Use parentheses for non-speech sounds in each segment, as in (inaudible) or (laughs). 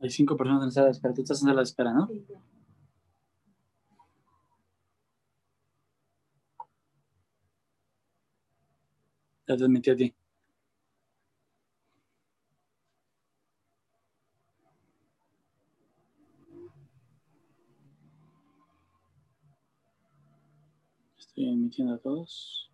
Hay cinco personas en sala de espera. Tú estás en sala de espera, ¿no? Ya te admití a ti. Estoy emitiendo a todos.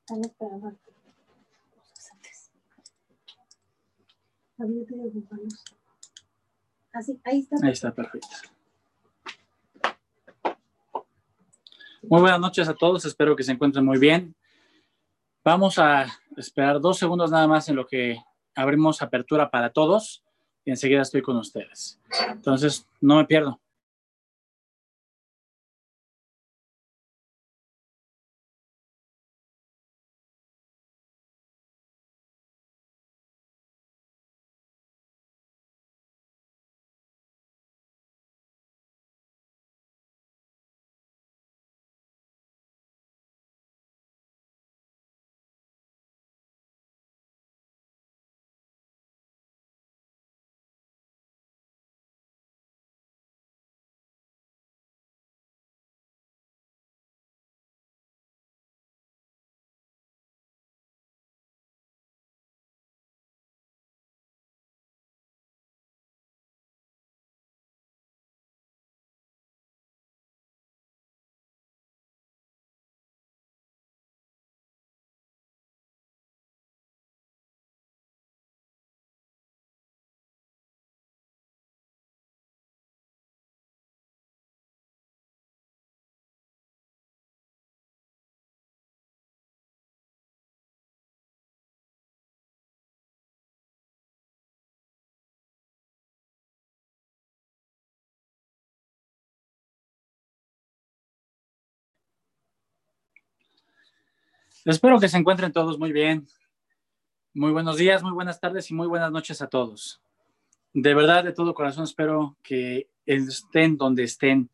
Están esperando cosas antes. Así, ahí está. Ahí está, perfecto. Muy buenas noches a todos, espero que se encuentren muy bien. Vamos a esperar dos segundos nada más en lo que abrimos apertura para todos y enseguida estoy con ustedes. Entonces, no me pierdo. Espero que se encuentren todos muy bien. Muy buenos días, muy buenas tardes y muy buenas noches a todos. De verdad, de todo corazón, espero que estén donde estén,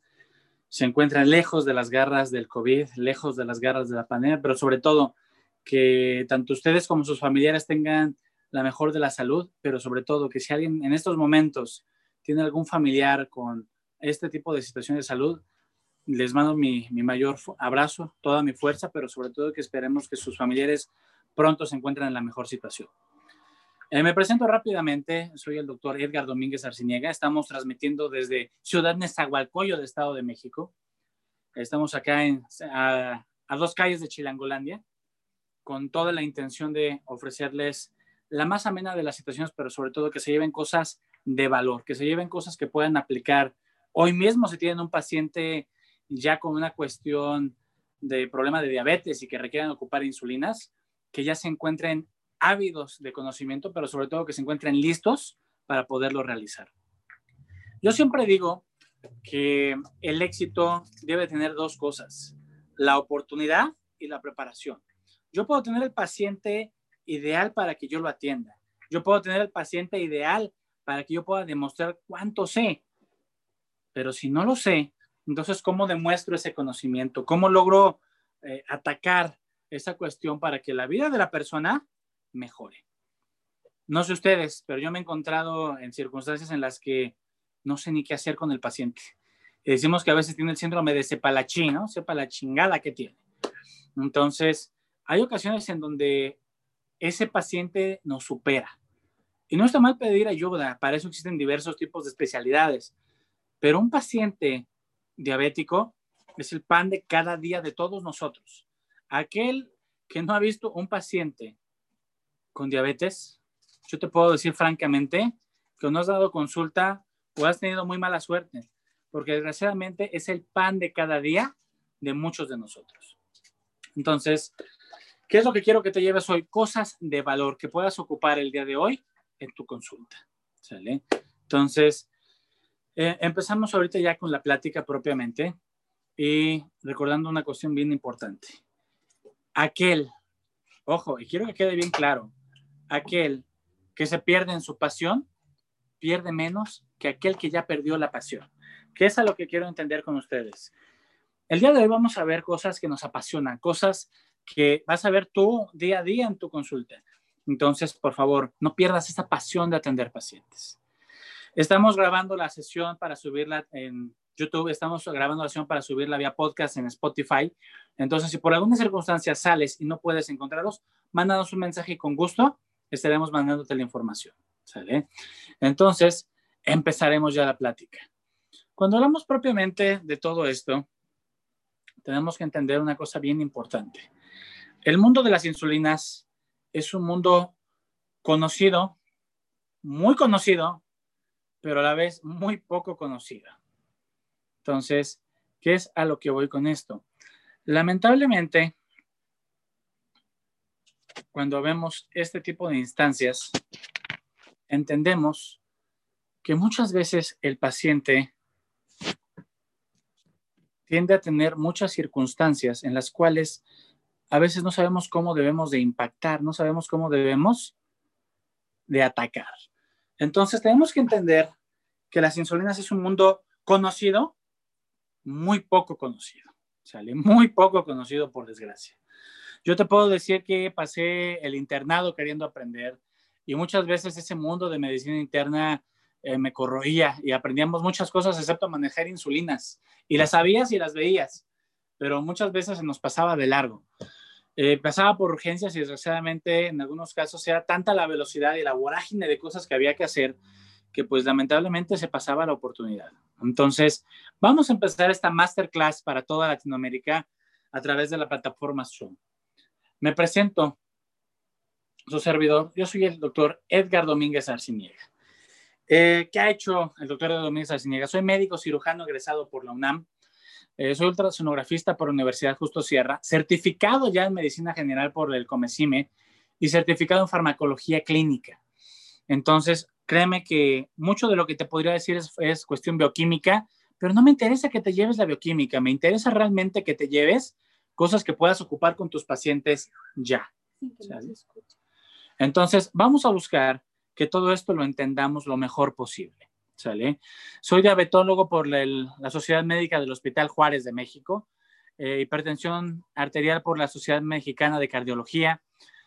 se encuentren lejos de las garras del COVID, lejos de las garras de la pandemia, pero sobre todo que tanto ustedes como sus familiares tengan la mejor de la salud, pero sobre todo que si alguien en estos momentos tiene algún familiar con este tipo de situación de salud, les mando mi, mayor abrazo, toda mi fuerza, pero sobre todo que esperemos que sus familiares pronto se encuentren en la mejor situación. Eh, me presento rápidamente, soy el doctor Edgar Domínguez Arciniega, estamos transmitiendo desde Ciudad Nezahualcóyotl de Estado de México. Estamos acá en, a, a dos calles de Chilangolandia, con toda la intención de ofrecerles la más amena de las situaciones, pero sobre todo que se lleven cosas de valor, que se lleven cosas que puedan aplicar. Hoy mismo si tienen un paciente ya con una cuestión de problema de diabetes y que requieran ocupar insulinas, que ya se encuentren ávidos de conocimiento, pero sobre todo que se encuentren listos para poderlo realizar. Yo siempre digo que el éxito debe tener dos cosas, la oportunidad y la preparación. Yo puedo tener el paciente ideal para que yo lo atienda. Yo puedo tener el paciente ideal para que yo pueda demostrar cuánto sé. Pero si no lo sé, entonces, ¿cómo demuestro ese conocimiento? ¿Cómo logro eh, atacar esa cuestión para que la vida de la persona mejore? No sé ustedes, pero yo me he encontrado en circunstancias en las que no sé ni qué hacer con el paciente. Decimos que a veces tiene el síndrome de cepalachín, ¿no? Sepa la chingada que tiene. Entonces, hay ocasiones en donde ese paciente nos supera. Y no está mal pedir ayuda, para eso existen diversos tipos de especialidades. Pero un paciente diabético es el pan de cada día de todos nosotros. Aquel que no ha visto un paciente con diabetes, yo te puedo decir francamente que no has dado consulta o has tenido muy mala suerte, porque desgraciadamente es el pan de cada día de muchos de nosotros. Entonces, ¿qué es lo que quiero que te lleves hoy? Cosas de valor que puedas ocupar el día de hoy en tu consulta. ¿Sale? Entonces, eh, empezamos ahorita ya con la plática propiamente y recordando una cuestión bien importante. Aquel, ojo, y quiero que quede bien claro, aquel que se pierde en su pasión, pierde menos que aquel que ya perdió la pasión. ¿Qué es a lo que quiero entender con ustedes? El día de hoy vamos a ver cosas que nos apasionan, cosas que vas a ver tú día a día en tu consulta. Entonces, por favor, no pierdas esa pasión de atender pacientes. Estamos grabando la sesión para subirla en YouTube, estamos grabando la sesión para subirla vía podcast en Spotify. Entonces, si por alguna circunstancia sales y no puedes encontrarlos, mándanos un mensaje y con gusto estaremos mandándote la información. Entonces, empezaremos ya la plática. Cuando hablamos propiamente de todo esto, tenemos que entender una cosa bien importante. El mundo de las insulinas es un mundo conocido, muy conocido, pero a la vez muy poco conocido. Entonces, ¿qué es a lo que voy con esto? Lamentablemente, cuando vemos este tipo de instancias, entendemos que muchas veces el paciente tiende a tener muchas circunstancias en las cuales a veces no sabemos cómo debemos de impactar, no sabemos cómo debemos de atacar. Entonces tenemos que entender que las insulinas es un mundo conocido, muy poco conocido, sale muy poco conocido por desgracia. Yo te puedo decir que pasé el internado queriendo aprender y muchas veces ese mundo de medicina interna eh, me corroía y aprendíamos muchas cosas excepto manejar insulinas y las sabías y las veías, pero muchas veces se nos pasaba de largo. Eh, pasaba por urgencias y desgraciadamente en algunos casos era tanta la velocidad y la vorágine de cosas que había que hacer que pues lamentablemente se pasaba la oportunidad. Entonces, vamos a empezar esta masterclass para toda Latinoamérica a través de la plataforma Zoom. Me presento, su servidor, yo soy el doctor Edgar Domínguez Arciniega. Eh, ¿Qué ha hecho el doctor Domínguez Arciniega? Soy médico cirujano egresado por la UNAM. Eh, soy ultrasonografista por la Universidad Justo Sierra, certificado ya en medicina general por el Comecime y certificado en farmacología clínica. Entonces, créeme que mucho de lo que te podría decir es, es, cuestión bioquímica, pero no me interesa que te lleves la bioquímica, me interesa realmente que te lleves cosas que puedas ocupar con tus pacientes ya. Entonces, vamos a buscar que todo esto lo entendamos lo mejor posible. ¿Sale? Soy diabetólogo por la Sociedad Médica del Hospital Juárez de México, eh, hipertensión arterial por la Sociedad Mexicana de Cardiología.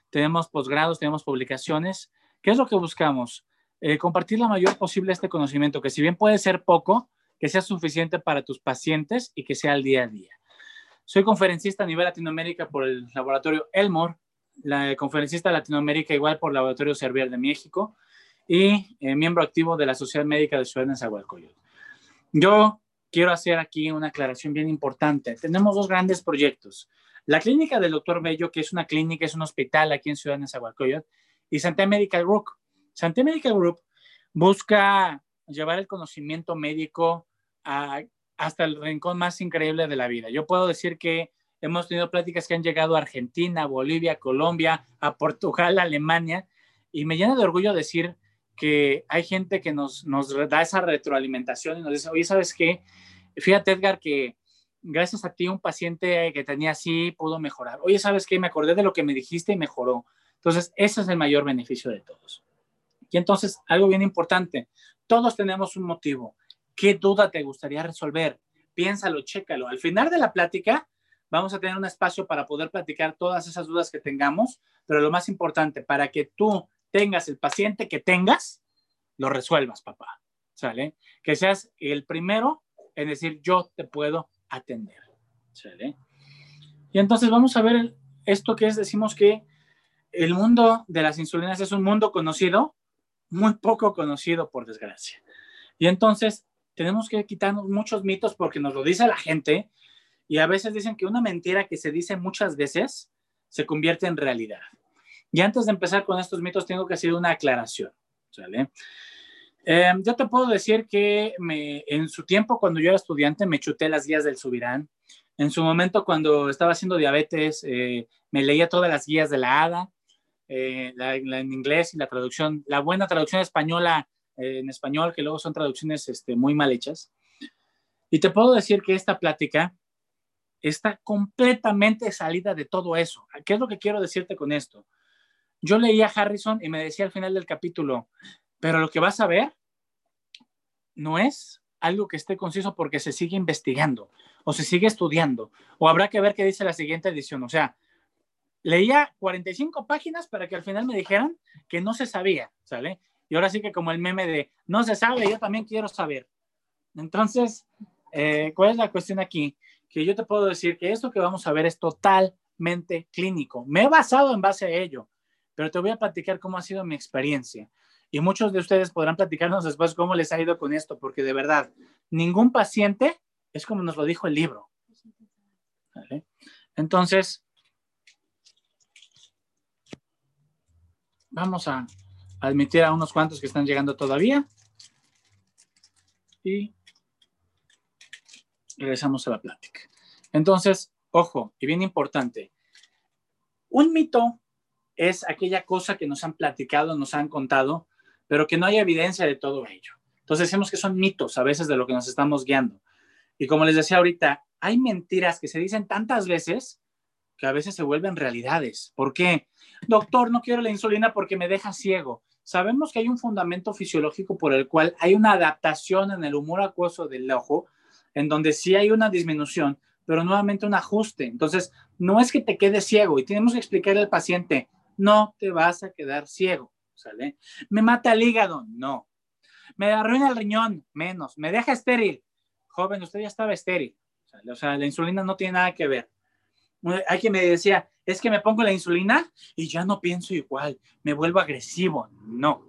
Tenemos posgrados, tenemos publicaciones. ¿Qué es lo que buscamos? Eh, compartir la mayor posible este conocimiento, que si bien puede ser poco, que sea suficiente para tus pacientes y que sea al día a día. Soy conferencista a nivel Latinoamérica por el laboratorio Elmore la conferencista Latinoamérica igual por Laboratorio Servier de México y eh, miembro activo de la Sociedad Médica de Ciudad de Nezahualcóyotl. Yo quiero hacer aquí una aclaración bien importante. Tenemos dos grandes proyectos. La clínica del Dr. Bello, que es una clínica, es un hospital aquí en Ciudad de Nezahualcóyotl, y Santé Medical Group. Santé Medical Group busca llevar el conocimiento médico hasta el rincón más increíble de la vida. Yo puedo decir que Hemos tenido pláticas que han llegado a Argentina, Bolivia, Colombia, a Portugal, Alemania, y me llena de orgullo decir que hay gente que nos, nos da esa retroalimentación y nos dice, oye, ¿sabes qué? Fíjate, Edgar, que gracias a ti un paciente que tenía así pudo mejorar. Oye, ¿sabes qué? Me acordé de lo que me dijiste y mejoró. Entonces, ese es el mayor beneficio de todos. Y entonces, algo bien importante, todos tenemos un motivo. ¿Qué duda te gustaría resolver? Piénsalo, chécalo. Al final de la plática, Vamos a tener un espacio para poder platicar todas esas dudas que tengamos, pero lo más importante, para que tú tengas el paciente que tengas, lo resuelvas, papá. ¿Sale? Que seas el primero en decir, yo te puedo atender. ¿Sale? Y entonces vamos a ver esto que es, decimos que el mundo de las insulinas es un mundo conocido, muy poco conocido, por desgracia. Y entonces tenemos que quitarnos muchos mitos porque nos lo dice la gente y a veces dicen que una mentira que se dice muchas veces se convierte en realidad. Y antes de empezar con estos mitos, tengo que hacer una aclaración. ¿sale? Eh, yo te puedo decir que me, en su tiempo, cuando yo era estudiante, me chuté las guías del Subirán. En su momento, cuando estaba haciendo diabetes, eh, me leía todas las guías de la ADA, eh, la, en inglés y la traducción, la buena traducción española en español, que luego son traducciones este, muy mal hechas. Y te puedo decir que esta plática está completamente salida de todo eso. ¿Qué es lo que quiero decirte con esto? Yo leía a Harrison y me decía al final del capítulo, pero lo que vas a ver no es algo que esté conciso porque se sigue investigando o se sigue estudiando o habrá que ver qué dice la siguiente edición. O sea, leía 45 páginas para que al final me dijeran que no se sabía, ¿sale? Y ahora sí que como el meme de no se sabe, yo también quiero saber. Entonces, eh, ¿cuál es la cuestión aquí? Que yo te puedo decir que esto que vamos a ver es totalmente clínico. Me he basado en base a ello, pero te voy a platicar cómo ha sido mi experiencia. Y muchos de ustedes podrán platicarnos después cómo les ha ido con esto, porque de verdad, ningún paciente es como nos lo dijo el libro. Entonces, vamos a admitir a unos cuantos que están llegando todavía. Y regresamos a la plática. Entonces, ojo, y bien importante, un mito es aquella cosa que nos han platicado, nos han contado, pero que no hay evidencia de todo ello. Entonces decimos que son mitos a veces de lo que nos estamos guiando. Y como les decía ahorita, hay mentiras que se dicen tantas veces que a veces se vuelven realidades. ¿Por qué? Doctor, no quiero la insulina porque me deja ciego. Sabemos que hay un fundamento fisiológico por el cual hay una adaptación en el humor acuoso del ojo, en donde sí hay una disminución, pero nuevamente un ajuste. Entonces, no es que te quedes ciego y tenemos que explicarle al paciente, no te vas a quedar ciego, ¿sale? ¿Me mata el hígado? No. ¿Me arruina el riñón? Menos. ¿Me deja estéril? Joven, usted ya estaba estéril. O sea, la insulina no tiene nada que ver. Hay quien me decía, es que me pongo la insulina y ya no pienso igual, me vuelvo agresivo. No.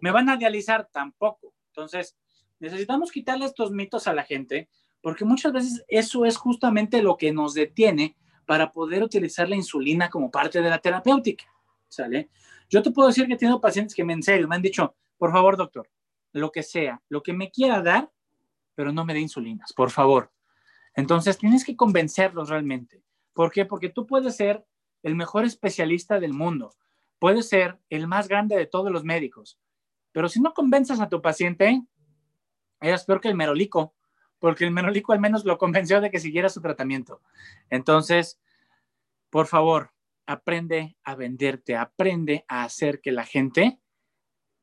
¿Me van a dializar? Tampoco. Entonces, necesitamos quitarle estos mitos a la gente porque muchas veces eso es justamente lo que nos detiene para poder utilizar la insulina como parte de la terapéutica. ¿Sale? Yo te puedo decir que he tenido pacientes que me en serio me han dicho, por favor, doctor, lo que sea, lo que me quiera dar, pero no me dé insulinas, por favor. Entonces tienes que convencerlos realmente. ¿Por qué? Porque tú puedes ser el mejor especialista del mundo, puedes ser el más grande de todos los médicos, pero si no convences a tu paciente, eres peor que el merolico, porque el merolico al menos lo convenció de que siguiera su tratamiento. Entonces, por favor, aprende a venderte, aprende a hacer que la gente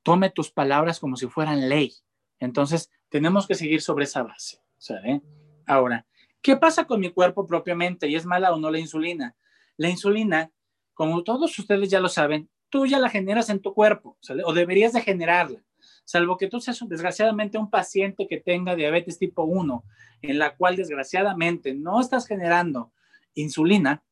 tome tus palabras como si fueran ley. Entonces, tenemos que seguir sobre esa base. Ahora, ¿Qué pasa con mi cuerpo propiamente? ¿Y es mala o no la insulina? La insulina, como todos ustedes ya lo saben, tú ya la generas en tu cuerpo, o deberías de generarla, salvo que tú seas desgraciadamente un paciente que tenga diabetes tipo 1, en la cual desgraciadamente no estás generando insulina,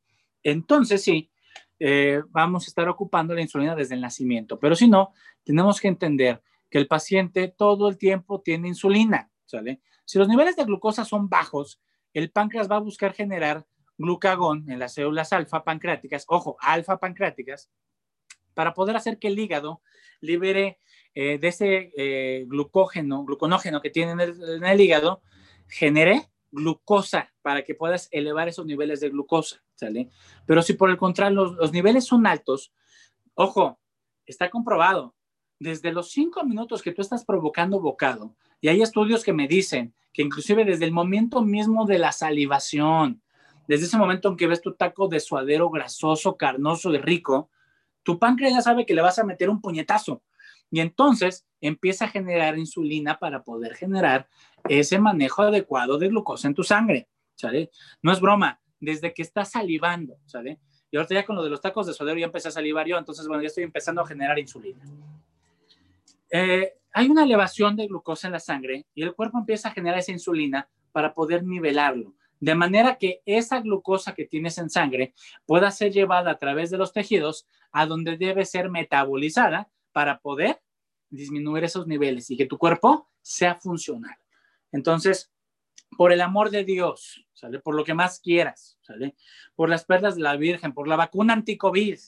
entonces sí, eh, vamos a estar ocupando la insulina desde el nacimiento. Pero si no, tenemos que entender que el paciente todo el tiempo tiene insulina, ¿sale? Si los niveles de glucosa son bajos, el páncreas va a buscar generar glucagón en las células alfa pancreáticas, ojo, alfa pancreáticas, para poder hacer que el hígado libere eh, de ese eh, glucógeno, gluconógeno que tiene en el, hígado, genere glucosa para que puedas elevar esos niveles de glucosa, ¿sale? Pero si por el contrario los, los niveles son altos, ojo, está comprobado, desde los cinco minutos que tú estás provocando bocado, y hay estudios que me dicen que inclusive desde el momento mismo de la salivación, desde ese momento en que ves tu taco de suadero grasoso, carnoso y rico, tu páncreas ya sabe que le vas a meter un puñetazo. Y entonces empieza a generar insulina para poder generar ese manejo adecuado de glucosa en tu sangre, ¿sale? No es broma, desde que estás salivando, ¿sale? Y ahorita ya con lo de los tacos de suadero ya empecé a salivar yo, entonces, bueno, ya estoy empezando a generar insulina. Eh, hay una elevación de glucosa en la sangre y el cuerpo empieza a generar esa insulina para poder nivelarlo, de manera que esa glucosa que tienes en sangre pueda ser llevada a través de los tejidos a donde debe ser metabolizada para poder disminuir esos niveles y que tu cuerpo sea funcional. Entonces, por el amor de Dios, ¿sale? Por lo que más quieras, ¿sale? Por las perlas de la Virgen, por la vacuna anticovid,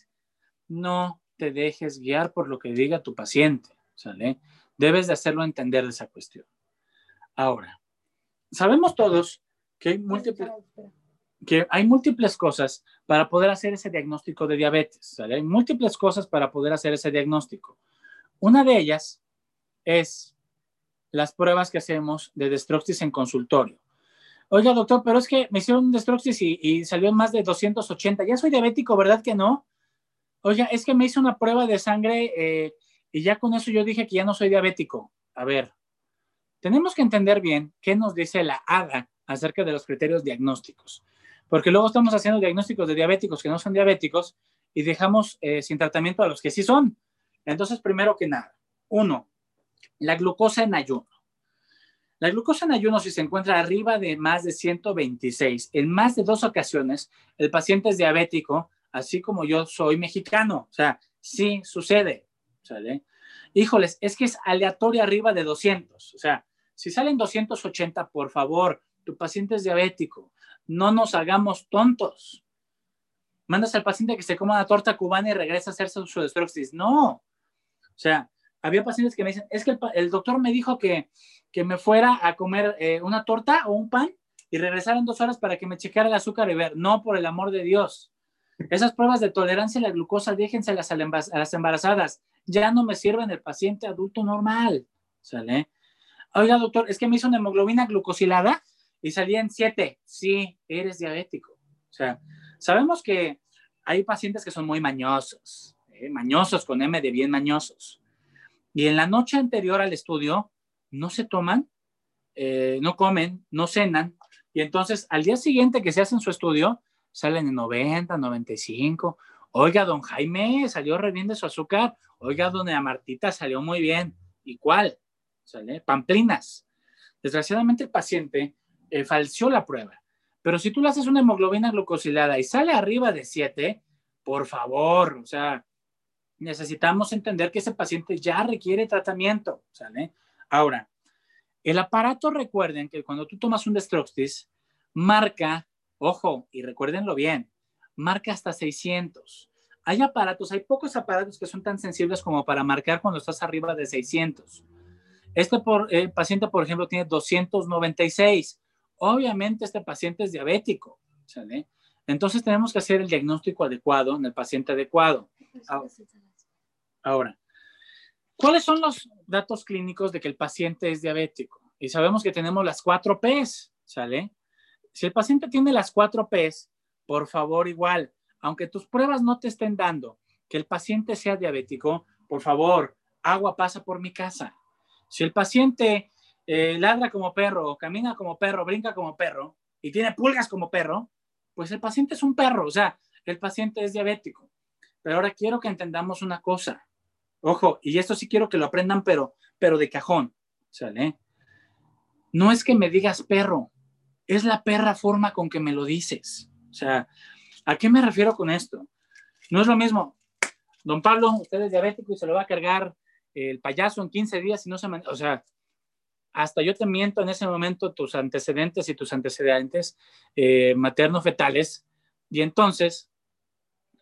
no te dejes guiar por lo que diga tu paciente, ¿sale? Debes de hacerlo entender de esa cuestión. Ahora, sabemos todos que hay múltiples, que hay múltiples cosas para poder hacer ese diagnóstico de diabetes. Hay múltiples cosas para poder hacer ese diagnóstico. Una de ellas es las pruebas que hacemos de Destroxis en consultorio. Oiga, doctor, pero es que me hicieron un Destroxis y, y salió más de 280. Ya soy diabético, ¿verdad que no? Oiga, es que me hice una prueba de sangre eh, y ya con eso yo dije que ya no soy diabético. A ver, tenemos que entender bien qué nos dice la ADA acerca de los criterios diagnósticos, porque luego estamos haciendo diagnósticos de diabéticos que no son diabéticos y dejamos eh, sin tratamiento a los que sí son. Entonces, primero que nada, uno, la glucosa en ayuno. La glucosa en ayuno, si se encuentra arriba de más de 126, en más de dos ocasiones, el paciente es diabético, así como yo soy mexicano. O sea, sí sucede. ¿sale? Híjoles, es que es aleatorio arriba de 200. O sea, si salen 280, por favor, tu paciente es diabético. No nos hagamos tontos. Mandas al paciente que se coma la torta cubana y regresa a hacerse su destroxis. No. O sea, había pacientes que me dicen, es que el, doctor me dijo que, que, me fuera a comer eh, una torta o un pan y regresar en dos horas para que me chequeara el azúcar y ver. No, por el amor de Dios. Esas pruebas de tolerancia a la glucosa, déjenselas a las embarazadas. Ya no me sirven el paciente adulto normal. ¿Sale? Oiga, doctor, es que me hizo una hemoglobina glucosilada y salía en 7. Sí, eres diabético. O sea, sabemos que hay pacientes que son muy mañosos, ¿eh? mañosos con M de bien mañosos. Y en la noche anterior al estudio no se toman, eh, no comen, no cenan. Y entonces al día siguiente que se hacen su estudio, salen en 90, 95. Oiga, don Jaime salió re bien de su azúcar. Oiga, doña Martita salió muy bien. ¿Y cuál? ¿Sale? Pamplinas. Desgraciadamente el paciente eh, la prueba. Pero si tú le haces una hemoglobina glucosilada y sale arriba de 7, por favor, o sea, necesitamos entender que ese paciente ya requiere tratamiento, ¿sale? Ahora, el aparato, recuerden que cuando tú tomas un Destroxtis, marca, ojo, y recuérdenlo bien, marca hasta 600. Hay aparatos, hay pocos aparatos que son tan sensibles como para marcar cuando estás arriba de 600. Este eh, paciente, por ejemplo, tiene 296. Obviamente este paciente es diabético, ¿sale? Entonces tenemos que hacer el diagnóstico adecuado en el paciente adecuado. Ahora, ¿cuáles son los datos clínicos de que el paciente es diabético? Y sabemos que tenemos las cuatro Ps, ¿sale? Si el paciente tiene las cuatro Ps, por favor, igual, aunque tus pruebas no te estén dando que el paciente sea diabético, por favor, agua pasa por mi casa. Si el paciente eh, ladra como perro, camina como perro, brinca como perro y tiene pulgas como perro, pues el paciente es un perro, o sea, el paciente es diabético. Pero ahora quiero que entendamos una cosa. Ojo, y esto sí quiero que lo aprendan, pero, pero de cajón, ¿sale? No es que me digas perro, es la perra forma con que me lo dices. O sea, ¿a qué me refiero con esto? No es lo mismo, don Pablo, usted es diabético y se lo va a cargar el payaso en 15 días y no se... O sea, hasta yo te miento en ese momento tus antecedentes y tus antecedentes eh, materno-fetales, y entonces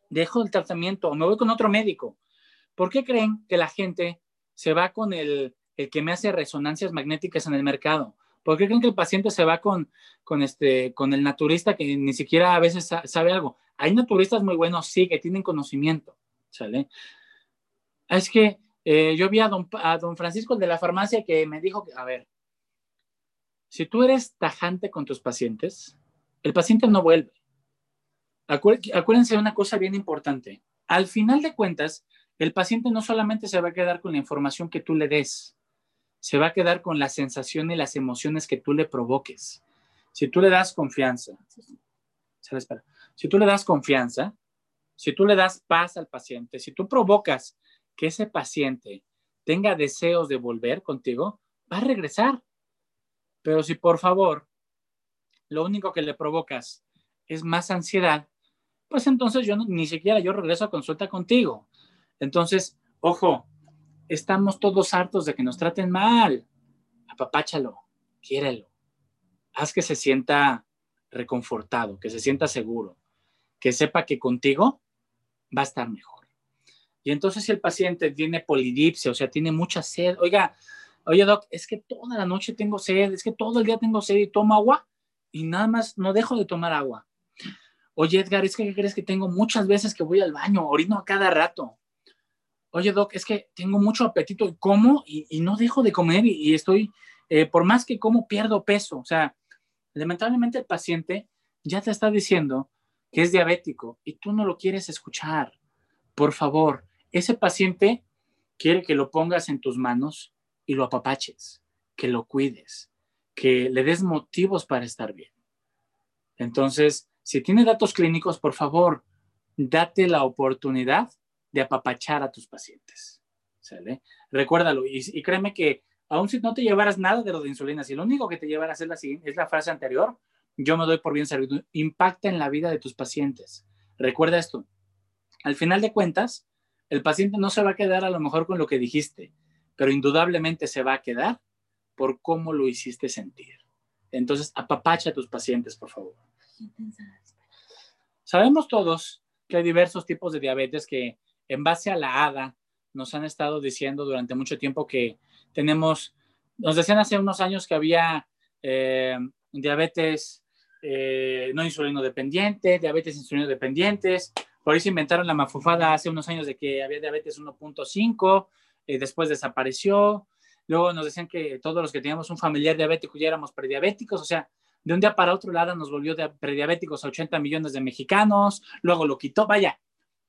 dejo el tratamiento o me voy con otro médico. ¿Por qué creen que la gente se va con el, el que me hace resonancias magnéticas en el mercado? ¿Por qué creen que el paciente se va con, con, este, con el naturista que ni siquiera a veces sabe algo? Hay naturistas muy buenos, sí, que tienen conocimiento, ¿sale? Es que eh, yo vi a don, a don Francisco de la farmacia que me dijo que, a ver, si tú eres tajante con tus pacientes, el paciente no vuelve. acuérdense de una cosa bien importante. Al final de cuentas, el paciente no solamente se va a quedar con la información que tú le des, se va a quedar con la sensación y las emociones que tú le provoques. Si tú le das confianza, si tú le das confianza, si tú le das paz al paciente, si tú provocas que ese paciente tenga deseos de volver contigo, va a regresar. Pero si por favor lo único que le provocas es más ansiedad, pues entonces yo ni siquiera yo regreso a consulta contigo. Entonces, ojo, estamos todos hartos de que nos traten mal. Apapáchalo, quiérelo. Haz que se sienta reconfortado, que se sienta seguro, que sepa que contigo va a estar mejor. Y entonces si el paciente tiene polidipsia, o sea, tiene mucha sed, oiga, oye doc, es que toda la noche tengo sed, es que todo el día tengo sed y tomo agua y nada más no dejo de tomar agua. Oye Edgar, es que ¿qué crees que tengo muchas veces que voy al baño, orino a cada rato. Oye doc, es que tengo mucho apetito y como y, no dejo de comer y, estoy, eh, por más que como, pierdo peso. O sea, lamentablemente el paciente ya te está diciendo que es diabético y tú no lo quieres escuchar. Por favor, ese paciente quiere que lo pongas en tus manos y lo apapaches, que lo cuides, que le des motivos para estar bien. Entonces, si tiene datos clínicos, por favor, date la oportunidad de apapachar a tus pacientes. Recuérdalo y, créeme que aun si no te llevaras nada de lo de insulina, si lo único que te llevaras es la, es la frase anterior, yo me doy por bien servido, impacta en la vida de tus pacientes. Recuerda esto, al final de cuentas, el paciente no se va a quedar a lo mejor con lo que dijiste, pero indudablemente se va a quedar por cómo lo hiciste sentir. Entonces, apapacha a tus pacientes, por favor. Sabemos todos que hay diversos tipos de diabetes que en base a la ADA nos han estado diciendo durante mucho tiempo que tenemos, nos decían hace unos años que había eh, diabetes eh, no insulino dependiente, diabetes insulino dependientes. Por se inventaron la mafufada hace unos años de que había diabetes 1.5, eh, después desapareció. Luego nos decían que todos los que teníamos un familiar diabético ya éramos prediabéticos, o sea, de un día para otro lado nos volvió de prediabéticos a 80 millones de mexicanos, luego lo quitó, vaya,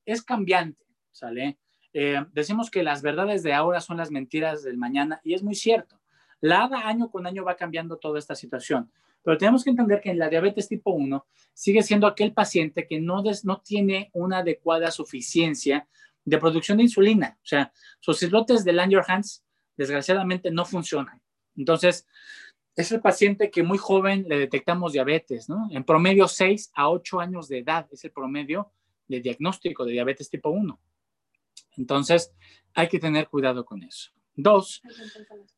es cambiante, ¿sale? Eh, decimos que las verdades de ahora son las mentiras del mañana y es muy cierto. La ADA año con año va cambiando toda esta situación, pero tenemos que entender que en la diabetes tipo 1 sigue siendo aquel paciente que no, no tiene una adecuada suficiencia de producción de insulina. O sea, sus islotes de Langerhans desgraciadamente no funcionan. Entonces, es el paciente que muy joven le detectamos diabetes, ¿no? En promedio 6 a 8 años de edad es el promedio de diagnóstico de diabetes tipo 1. Entonces, hay que tener cuidado con eso. Dos,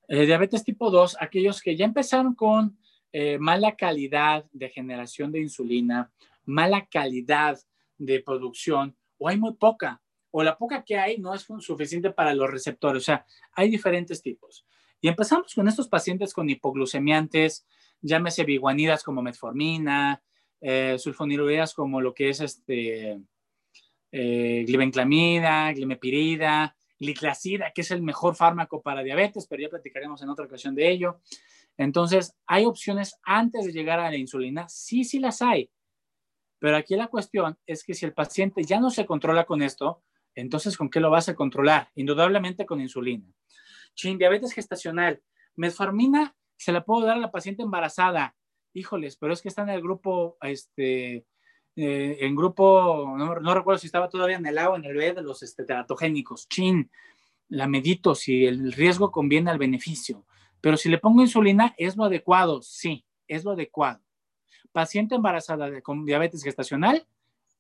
eh, diabetes tipo 2, aquellos que ya empezaron con eh, mala calidad de generación de insulina, mala calidad de producción, o hay muy poca, o la poca que hay no es suficiente para los receptores. O sea, hay diferentes tipos. Y empezamos con estos pacientes con hipoglucemiantes, llámese biguanidas como metformina, eh, como lo que es este, eh, glibenclamida, glimepirida, gliclacida, que es el mejor fármaco para diabetes, pero ya platicaremos en otra ocasión de ello. Entonces, ¿hay opciones antes de llegar a la insulina? Sí, sí las hay. Pero aquí la cuestión es que si el paciente ya no se controla con esto, entonces ¿con qué lo vas a controlar? Indudablemente con insulina. Chin, diabetes gestacional. Metformina se la puedo dar a la paciente embarazada. Híjoles, pero es que está en el grupo, este, eh, en grupo, no, recuerdo si estaba todavía en el A o en el B de los este, teratogénicos. Chin, la medito si el riesgo conviene al beneficio. Pero si le pongo insulina, ¿es lo adecuado? Sí, es lo adecuado. Paciente embarazada con diabetes gestacional,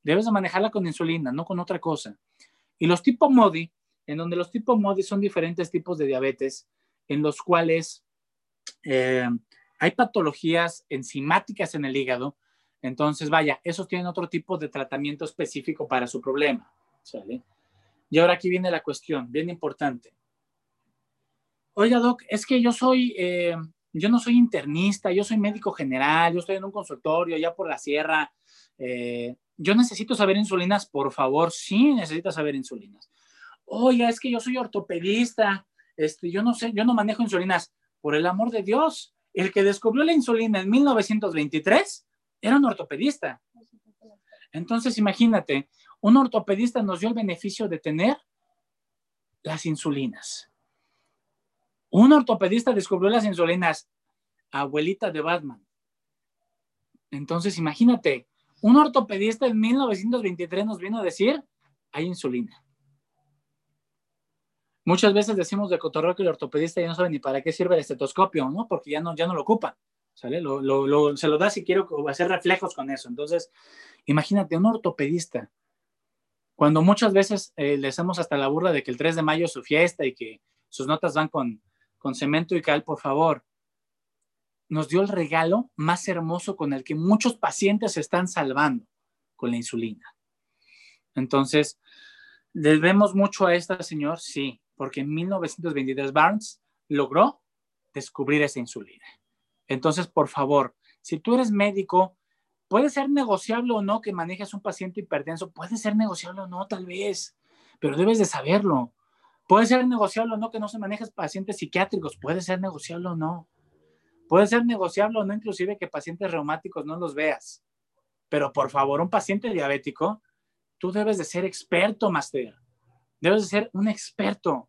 debes de manejarla con insulina, no con otra cosa. Y los tipo MODI en donde los tipos MODI son diferentes tipos de diabetes, en los cuales eh, hay patologías enzimáticas en el hígado. Entonces, vaya, esos tienen otro tipo de tratamiento específico para su problema. Y ahora aquí viene la cuestión, bien importante. Oiga, Doc, es que yo soy, eh, yo no soy internista, yo soy médico general, yo estoy en un consultorio allá por la sierra. Eh, yo necesito saber insulinas, por favor, sí necesitas saber insulinas oye, es que yo soy ortopedista, este, yo no sé, yo no manejo insulinas. Por el amor de Dios, el que descubrió la insulina en 1923 era un ortopedista. Entonces, imagínate, un ortopedista nos dio el beneficio de tener las insulinas. Un ortopedista descubrió las insulinas, abuelita de Batman. Entonces, imagínate, un ortopedista en 1923 nos vino a decir, hay insulina. Muchas veces decimos de cotorreo que el ortopedista ya no sabe ni para qué sirve el estetoscopio, ¿no? Porque ya no, ya no lo ocupa, ¿sale? se lo da si quiero hacer reflejos con eso. Entonces, imagínate, un ortopedista, cuando muchas veces eh, le hacemos hasta la burla de que el 3 de mayo es su fiesta y que sus notas van con, con cemento y cal, por favor, nos dio el regalo más hermoso con el que muchos pacientes se están salvando, con la insulina. Entonces, ¿debemos mucho a esta señor? Sí, porque en 1923 Barnes logró descubrir esa insulina. Entonces, por favor, si tú eres médico, puede ser negociable o no que manejes un paciente hipertenso, puede ser negociable o no, tal vez, pero debes de saberlo. Puede ser negociable o no que no se manejes pacientes psiquiátricos, puede ser negociable o no. Puede ser negociable o no, inclusive que pacientes reumáticos no los veas. Pero por favor, un paciente diabético, tú debes de ser experto, Master. Debes de ser un experto.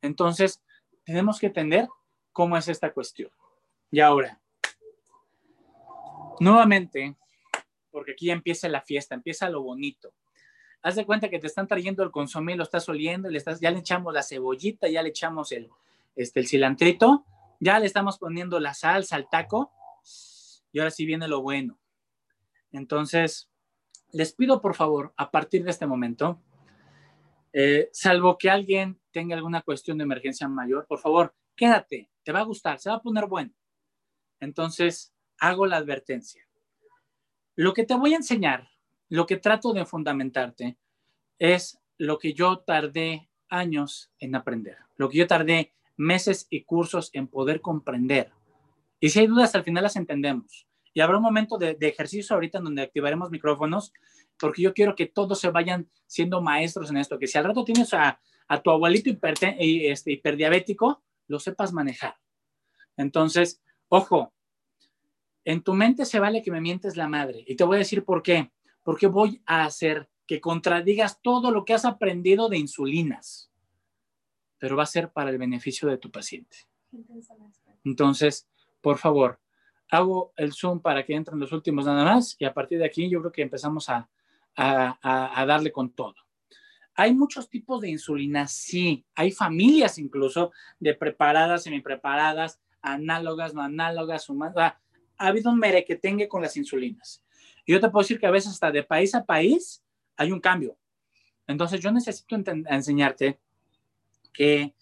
Entonces, tenemos que tener cómo es esta cuestión. Y ahora, nuevamente, porque aquí ya empieza la fiesta, empieza lo bonito. Haz de cuenta que te están trayendo el consomé, lo estás oliendo, le estás, ya le echamos la cebollita, ya le echamos el, este, cilantrito, ya le estamos poniendo la salsa al taco y ahora sí viene lo bueno. Entonces, les pido por favor, a partir de este momento, eh, salvo que alguien tenga alguna cuestión de emergencia mayor, por favor, quédate, te va a gustar, se va a poner bueno. Entonces, hago la advertencia. Lo que te voy a enseñar, lo que trato de fundamentarte, es lo que yo tardé años en aprender, lo que yo tardé meses y cursos en poder comprender. Y si hay dudas, al final las entendemos. Y habrá un momento de, ejercicio ahorita en donde activaremos micrófonos, porque yo quiero que todos se vayan siendo maestros en esto, que si al rato tienes a, tu abuelito este, hiperdiabético, lo sepas manejar. Entonces, ojo, en tu mente se vale que me mientes la madre. Y te voy a decir por qué. Porque voy a hacer que contradigas todo lo que has aprendido de insulinas. Pero va a ser para el beneficio de tu paciente. Entonces, por favor, hago el Zoom para que entren los últimos nada más y a partir de aquí yo creo que empezamos a, a, darle con todo. Hay muchos tipos de insulina, sí. Hay familias incluso de preparadas, semipreparadas, análogas, no análogas, humanas ha habido un merequetengue con las insulinas. Y yo te puedo decir que a veces hasta de país a país hay un cambio. Entonces yo necesito enseñarte que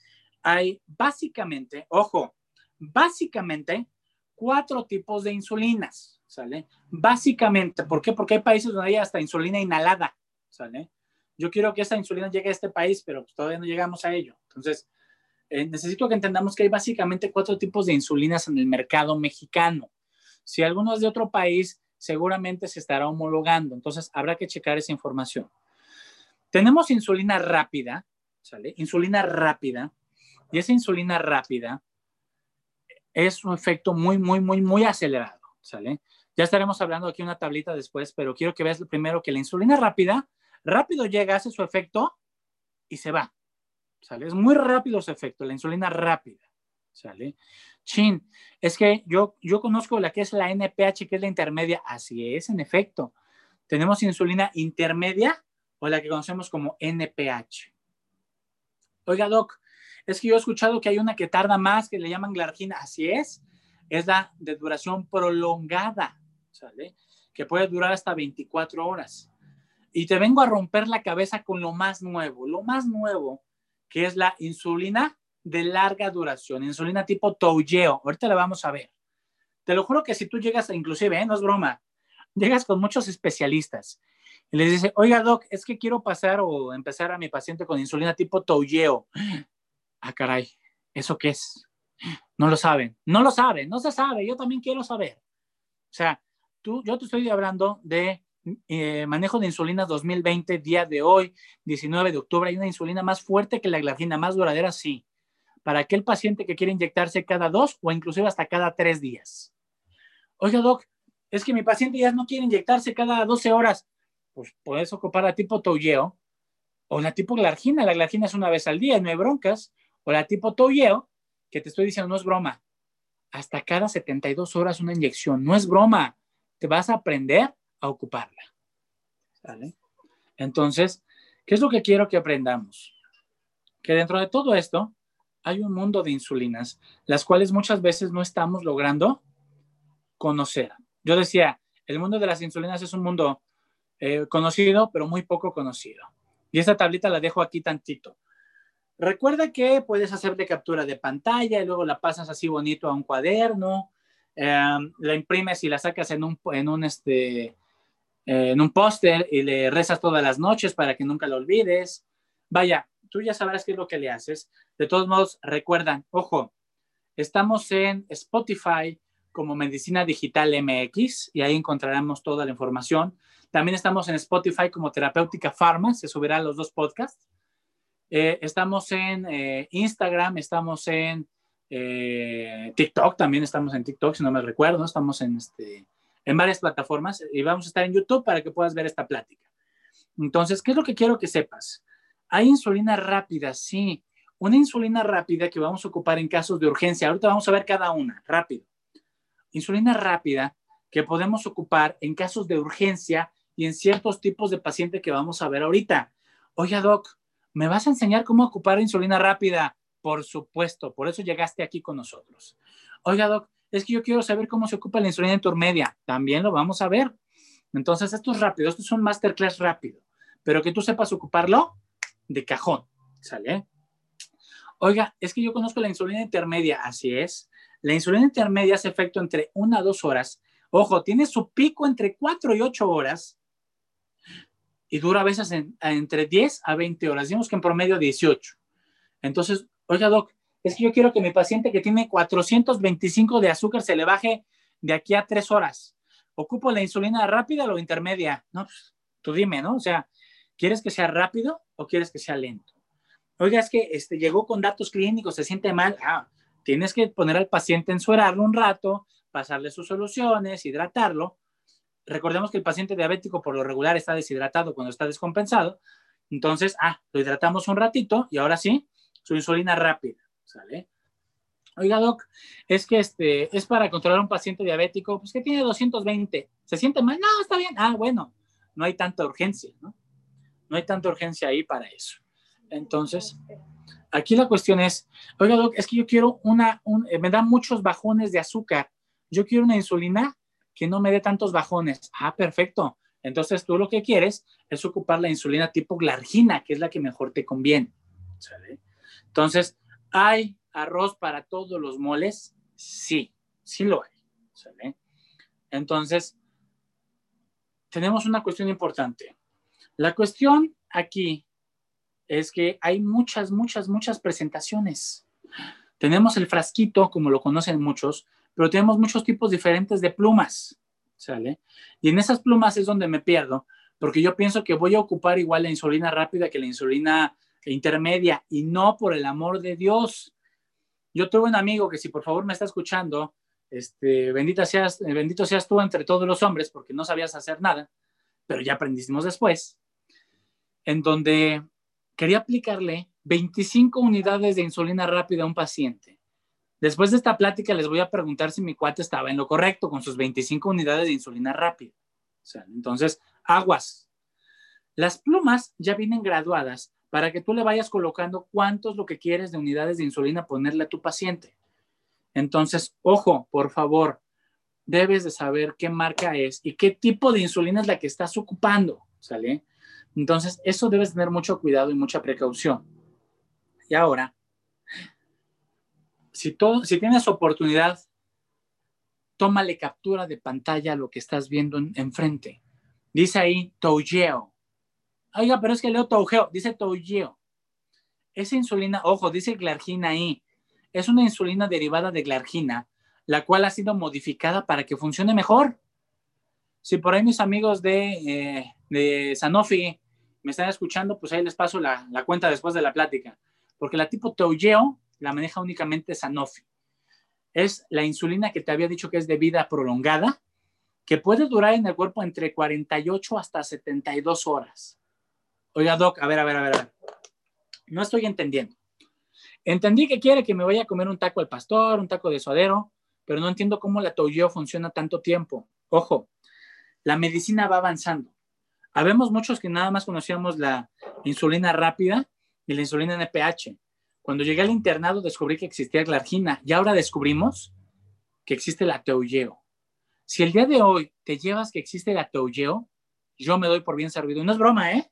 hay básicamente, ojo, básicamente cuatro tipos de insulinas, ¿sale? Básicamente, ¿por qué? Porque hay países donde hay hasta insulina inhalada, ¿sale? Yo quiero que esta insulina llegue a este país, pero pues todavía no llegamos a ello. Entonces, eh, necesito que entendamos que hay básicamente cuatro tipos de insulinas en el mercado mexicano. Si alguno es de otro país, seguramente se estará homologando. Entonces, habrá que checar esa información. Tenemos insulina rápida, ¿sale? Insulina rápida. Y esa insulina rápida es un efecto muy, muy, muy, muy acelerado, ¿sale? Ya estaremos hablando aquí una tablita después, pero quiero que veas primero que la insulina rápida, rápido llega, hace su efecto y se va, ¿sale? Es muy rápido su efecto, la insulina rápida, ¿sale? Chin, es que yo, yo conozco la que es la NPH, que es la intermedia. Así es, en efecto. Tenemos insulina intermedia o la que conocemos como NPH. Oiga, Doc, es que yo he escuchado que hay una que tarda más, que le llaman glargina. Así es, es la de duración prolongada, ¿sale? Que puede durar hasta 24 horas. Y te vengo a romper la cabeza con lo más nuevo, lo más nuevo, que es la insulina de larga duración, insulina tipo Toujeo. Ahorita la vamos a ver. Te lo juro que si tú llegas, inclusive, ¿eh? no es broma, llegas con muchos especialistas y les dice, oiga, doc, es que quiero pasar o empezar a mi paciente con insulina tipo Toujeo. Ah, caray, ¿eso qué es? No lo saben, no lo saben, no se sabe, yo también quiero saber. O sea, tú, yo te estoy hablando de eh, manejo de insulina 2020, día de hoy, 19 de octubre, hay una insulina más fuerte que la glargina, más duradera, sí para aquel paciente que quiere inyectarse cada dos o inclusive hasta cada tres días. Oiga, doc, es que mi paciente ya no quiere inyectarse cada 12 horas. Pues puedes ocupar la tipo Touyeo o la tipo Glargina. La Glargina es una vez al día, no hay broncas. O la tipo Touyeo, que te estoy diciendo, no es broma. Hasta cada 72 horas una inyección. No es broma. Te vas a aprender a ocuparla. ¿Vale? Entonces, ¿qué es lo que quiero que aprendamos? Que dentro de todo esto, hay un mundo de insulinas, las cuales muchas veces no estamos logrando conocer. Yo decía, el mundo de las insulinas es un mundo eh, conocido, pero muy poco conocido. Y esta tablita la dejo aquí tantito. Recuerda que puedes hacer de captura de pantalla y luego la pasas así bonito a un cuaderno, em, la imprimes y la sacas en un, en un, este, en un póster y le rezas todas las noches para que nunca lo olvides. Vaya, tú ya sabrás qué es lo que le haces. De todos modos, recuerdan, ojo, estamos en Spotify como Medicina Digital MX y ahí encontraremos toda la información. También estamos en Spotify como Terapéutica Pharma, se subirán los dos podcasts. Eh, estamos en eh, Instagram, estamos en eh, TikTok, también estamos en TikTok, si no me recuerdo, estamos en, este, en varias plataformas y vamos a estar en YouTube para que puedas ver esta plática. Entonces, ¿qué es lo que quiero que sepas? Hay insulina rápida, sí. Una insulina rápida que vamos a ocupar en casos de urgencia. Ahorita vamos a ver cada una, rápido. Insulina rápida que podemos ocupar en casos de urgencia y en ciertos tipos de paciente que vamos a ver ahorita. Oye, Doc, ¿me vas a enseñar cómo ocupar insulina rápida? Por supuesto, por eso llegaste aquí con nosotros. Oiga, Doc, es que yo quiero saber cómo se ocupa la insulina intermedia. También lo vamos a ver. Entonces, esto es rápido, esto es un masterclass rápido, pero que tú sepas ocuparlo de cajón, ¿sale? Oiga, es que yo conozco la insulina intermedia, así es. La insulina intermedia hace efecto entre una a dos horas. Ojo, tiene su pico entre cuatro y ocho horas y dura a veces entre 10 a 20 horas. Digamos que en promedio 18. Entonces, oiga, Doc, es que yo quiero que mi paciente que tiene 425 de azúcar se le baje de aquí a tres horas. ¿Ocupo la insulina rápida o intermedia? No, pues tú dime, ¿no? O sea, ¿quieres que sea rápido o quieres que sea lento? Oiga, es que este, llegó con datos clínicos, se siente mal. Ah, tienes que poner al paciente en suerarlo un rato, pasarle sus soluciones, hidratarlo. Recordemos que el paciente diabético por lo regular está deshidratado cuando está descompensado. Entonces, ah, lo hidratamos un ratito y ahora sí, su insulina rápida, ¿sale? Oiga, doc, es que este es para controlar a un paciente diabético, pues que tiene 220. ¿Se siente mal? No, está bien. Ah, bueno, no hay tanta urgencia, ¿no? No hay tanta urgencia ahí para eso. Entonces, aquí la cuestión es, oiga, doc, es que yo quiero una, eh, me dan muchos bajones de azúcar. Yo quiero una insulina que no me dé tantos bajones. Ah, perfecto. Entonces, tú lo que quieres es ocupar la insulina tipo glargina, que es la que mejor te conviene. ¿Sale? Entonces, hay arroz para todos los moles? Sí, sí lo hay. Entonces, tenemos una cuestión importante. La cuestión aquí es que hay muchas, muchas, muchas presentaciones. Tenemos el frasquito, como lo conocen muchos, pero tenemos muchos tipos diferentes de plumas, ¿sale? Y en esas plumas es donde me pierdo, porque yo pienso que voy a ocupar igual la insulina rápida que la insulina intermedia, y no por el amor de Dios. Yo tuve un amigo que si por favor me está escuchando, este, bendita seas, eh, bendito seas tú entre todos los hombres porque no sabías hacer nada, pero ya aprendimos después, en donde quería aplicarle 25 unidades de insulina rápida a un paciente. Después de esta plática les voy a preguntar si mi cuate estaba en lo correcto con sus 25 unidades de insulina rápida. O sea, entonces, aguas. Las plumas ya vienen graduadas para que tú le vayas colocando cuántos lo que quieres de unidades de insulina ponerle a tu paciente. Entonces, ojo, por favor, debes de saber qué marca es y qué tipo de insulina es la que estás ocupando, ¿sale? Entonces, eso debes tener mucho cuidado y mucha precaución. Y ahora, si, todo, si tienes oportunidad, tómale captura de pantalla a lo que estás viendo enfrente. Dice ahí Toujeo. Oiga, pero es que leo Toujeo, dice Toujeo. Esa insulina, ojo, dice glargina ahí. Es una insulina derivada de glargina, la cual ha sido modificada para que funcione mejor. Si por ahí mis amigos de, eh, Sanofi me están escuchando, pues ahí les paso la, cuenta después de la plática. Porque la tipo Toujeo la maneja únicamente Sanofi. Es la insulina que te había dicho que es de vida prolongada, que puede durar en el cuerpo entre 48 hasta 72 horas. Oiga, Doc, a ver, a ver, a ver, No estoy entendiendo. Entendí que quiere que me vaya a comer un taco al pastor, un taco de suadero, pero no entiendo cómo la Toyo funciona tanto tiempo. Ojo, la medicina va avanzando. Habemos muchos que nada más conocíamos la insulina rápida y la insulina NPH. Cuando llegué al internado descubrí que existía glargina y ahora descubrimos que existe la Toujeo. Si el día de hoy te llevas que existe la Toujeo, yo me doy por bien servido. Y no es broma, ¿eh?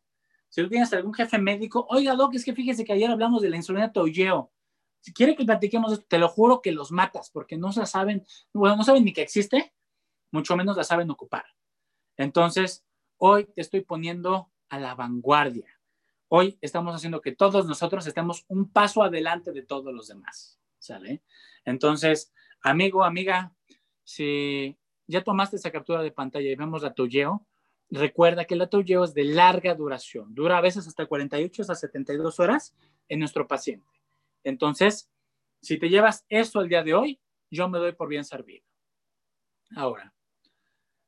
Si tú tienes algún jefe médico, oiga, Doc, es que fíjese que ayer hablamos de la insulina Toujeo. Si quiere que platiquemos esto, te lo juro que los matas, porque no se saben, bueno, no saben ni que existe, mucho menos la saben ocupar. Entonces, hoy te estoy poniendo a la vanguardia. Hoy estamos haciendo que todos nosotros estemos un paso adelante de todos los demás. ¿Sale? Entonces, amigo, amiga, si ya tomaste esa captura de pantalla y vemos la Recuerda que el atolleo es de larga duración, dura a veces hasta 48 a 72 horas en nuestro paciente. Entonces, si te llevas esto el día de hoy, yo me doy por bien servido. Ahora,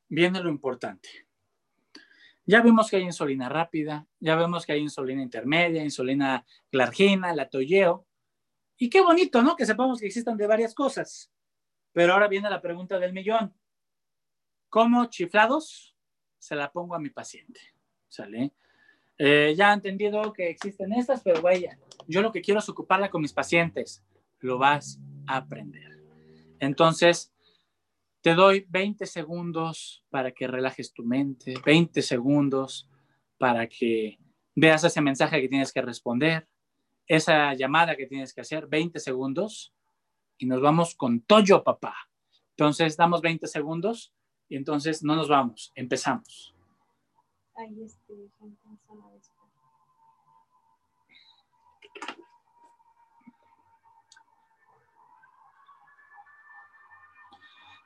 viene lo importante. Ya vemos que hay insulina rápida, ya vemos que hay insulina intermedia, insulina glargina, la tolleo. Y qué bonito, ¿no? Que sepamos que existan de varias cosas. Pero ahora viene la pregunta del millón. ¿Cómo chiflados se la pongo a mi paciente? ¿Sale? Eh, ya he entendido que existen estas, pero vaya, yo lo que quiero es ocuparla con mis pacientes. Lo vas a aprender. Entonces, te doy 20 segundos para que relajes tu mente, 20 segundos para que veas ese mensaje que tienes que responder, esa llamada que tienes que hacer, 20 segundos, y nos vamos con Toyo, papá. Entonces, damos 20 segundos y entonces no nos vamos, empezamos. Este,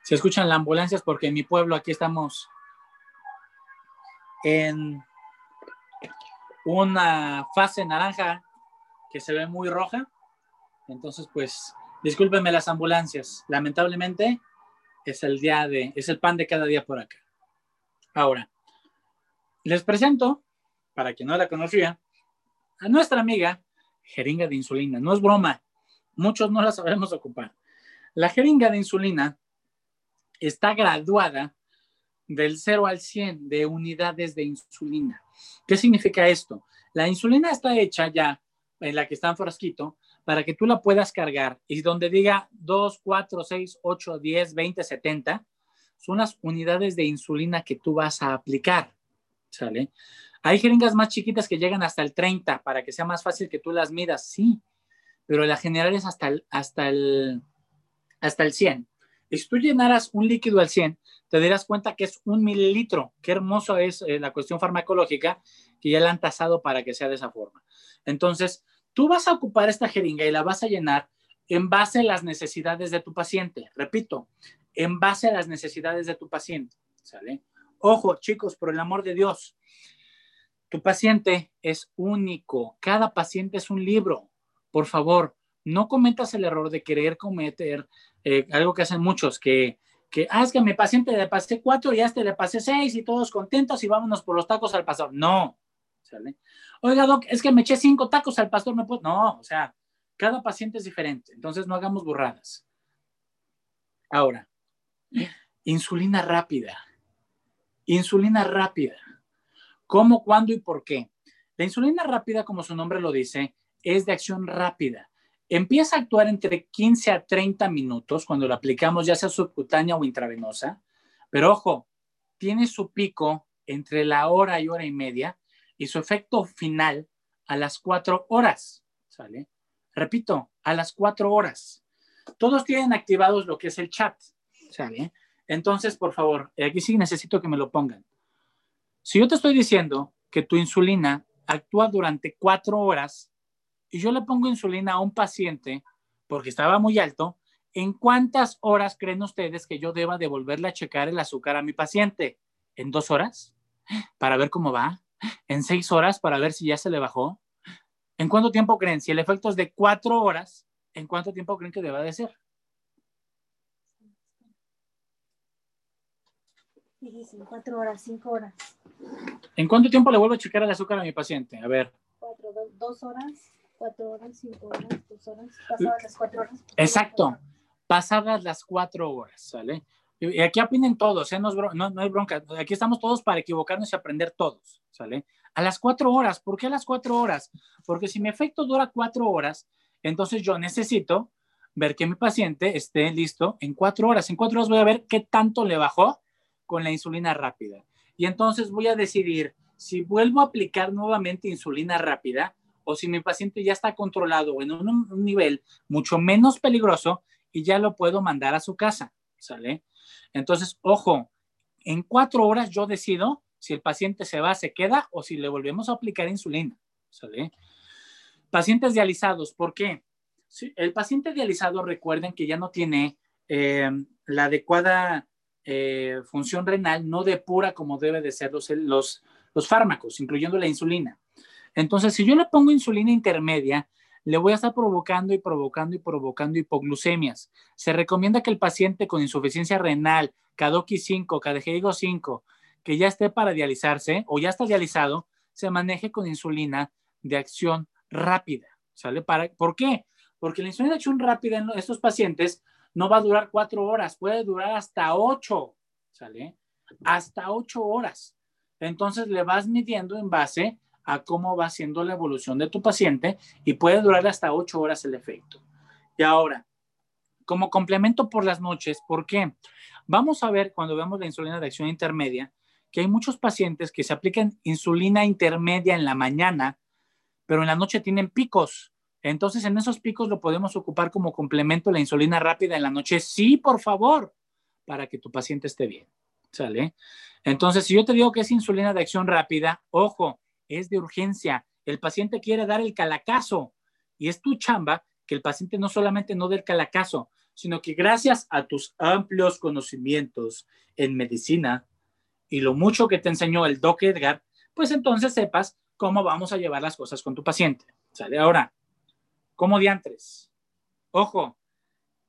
Se escuchan las ambulancias porque en mi pueblo aquí estamos en una fase naranja que se ve muy roja. Entonces, pues, discúlpenme las ambulancias. Lamentablemente, es el día de, es el pan de cada día por acá. Ahora, les presento, para quien no la conocía, a nuestra amiga jeringa de insulina. No es broma, muchos no la sabremos ocupar. La jeringa de insulina está graduada del 0 al 100 de unidades de insulina. ¿Qué significa esto? La insulina está hecha ya, en la que está en frasquito, para que tú la puedas cargar y donde diga 2, 4, 6, 8, 10, 20, 70, son las unidades de insulina que tú vas a aplicar. ¿Sale? Hay jeringas más chiquitas que llegan hasta el 30 para que sea más fácil que tú las midas, sí, pero la general es hasta el, hasta el, hasta el 100. Y si tú llenaras un líquido al 100, te darás cuenta que es un mililitro. Qué hermoso es eh, la cuestión farmacológica que ya la han tasado para que sea de esa forma. Entonces, tú vas a ocupar esta jeringa y la vas a llenar en base a las necesidades de tu paciente. Repito, en base a las necesidades de tu paciente. Ojo, chicos, por el amor de Dios, tu paciente es único. Cada paciente es un libro. Por favor, no cometas el error de querer cometer eh, algo que hacen muchos, que, que, ah, es que a mi paciente le pasé cuatro y a este le pasé seis y todos contentos y vámonos por los tacos al pastor. No. Oiga, Doc, es que me eché cinco tacos al pastor, ¿me puedo? No, o sea, cada paciente es diferente, entonces no hagamos burradas. Ahora, insulina rápida. Insulina rápida. ¿Cómo, cuándo y por qué? La insulina rápida, como su nombre lo dice, es de acción rápida. Empieza a actuar entre 15 a 30 minutos cuando lo aplicamos, ya sea subcutánea o intravenosa. Pero ojo, tiene su pico entre la hora y hora y media y su efecto final a las cuatro horas. ¿Sale? Repito, a las cuatro horas. Todos tienen activados lo que es el chat. ¿Sale? Entonces, por favor, aquí sí necesito que me lo pongan. Si yo te estoy diciendo que tu insulina actúa durante cuatro horas, y yo le pongo insulina a un paciente porque estaba muy alto, ¿en cuántas horas creen ustedes que yo deba devolverle a checar el azúcar a mi paciente? ¿En dos horas? Para ver cómo va. ¿En seis horas para ver si ya se le bajó? ¿En cuánto tiempo creen? Si el efecto es de cuatro horas, ¿en cuánto tiempo creen que deba de ser? dicen cuatro horas, cinco horas. ¿En cuánto tiempo le vuelvo a checar el azúcar a mi paciente? A ver. Cuatro, dos horas cuatro horas, cinco horas, dos horas, pasadas las cuatro horas. Exacto, pasadas las cuatro horas, ¿sale? Y aquí opinen todos, ¿eh? no, no, hay bronca. Aquí estamos todos para equivocarnos y aprender todos, ¿sale? A las cuatro horas, ¿por qué a las cuatro horas? Porque si mi efecto dura cuatro horas, entonces yo necesito ver que mi paciente esté listo en cuatro horas. En cuatro horas voy a ver qué tanto le bajó con la insulina rápida. Y entonces voy a decidir si vuelvo a aplicar nuevamente insulina rápida o si mi paciente ya está controlado en un, nivel mucho menos peligroso y ya lo puedo mandar a su casa, ¿sale? Entonces, ojo, en cuatro horas yo decido si el paciente se va, se queda o si le volvemos a aplicar insulina, ¿sale? Pacientes dializados, ¿por qué? el paciente dializado, recuerden que ya no tiene eh, la adecuada eh, función renal, no depura como debe de ser los, los fármacos, incluyendo la insulina. Entonces, si yo le pongo insulina intermedia, le voy a estar provocando y provocando y provocando hipoglucemias. Se recomienda que el paciente con insuficiencia renal, KDOQI 5, KDGIGO 5, que ya esté para dializarse o ya está dializado, se maneje con insulina de acción rápida. ¿Sale? ¿Para, ¿Por qué? Porque la insulina de acción rápida en estos pacientes no va a durar cuatro horas, puede durar hasta ocho, ¿sale? Hasta ocho horas. Entonces le vas midiendo en base a cómo va siendo la evolución de tu paciente y puede durar hasta ocho horas el efecto. Y ahora, como complemento por las noches, ¿por qué? Vamos a ver cuando vemos la insulina de acción intermedia que hay muchos pacientes que se aplican insulina intermedia en la mañana, pero en la noche tienen picos. Entonces, en esos picos lo podemos ocupar como complemento la insulina rápida en la noche. Sí, por favor, para que tu paciente esté bien. ¿Sale? Entonces, si yo te digo que es insulina de acción rápida, ojo, es de urgencia. El paciente quiere dar el calacazo y es tu chamba que el paciente no solamente no dé el calacazo, sino que gracias a tus amplios conocimientos en medicina y lo mucho que te enseñó el doc Edgar, pues entonces sepas cómo vamos a llevar las cosas con tu paciente. ¿Sale? Ahora, como diantres. Ojo,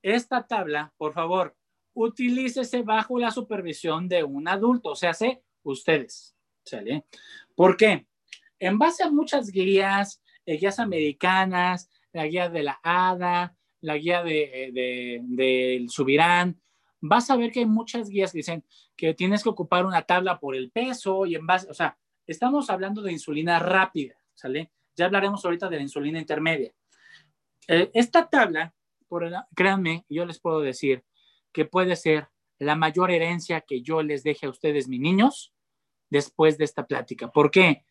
esta tabla, por favor, utilícese bajo la supervisión de un adulto, o sea, sé ustedes. ¿Sale? ¿Por qué? En base a muchas guías, eh, guías americanas, la guía de la ADA, la guía del de, de, Subirán, vas a ver que hay muchas guías que dicen que tienes que ocupar una tabla por el peso y en base, o sea, estamos hablando de insulina rápida, ¿sale? Ya hablaremos ahorita de la insulina intermedia. Eh, esta tabla, por créanme, yo les puedo decir que puede ser la mayor herencia que yo les deje a ustedes, mis niños, después de esta plática. ¿Por qué?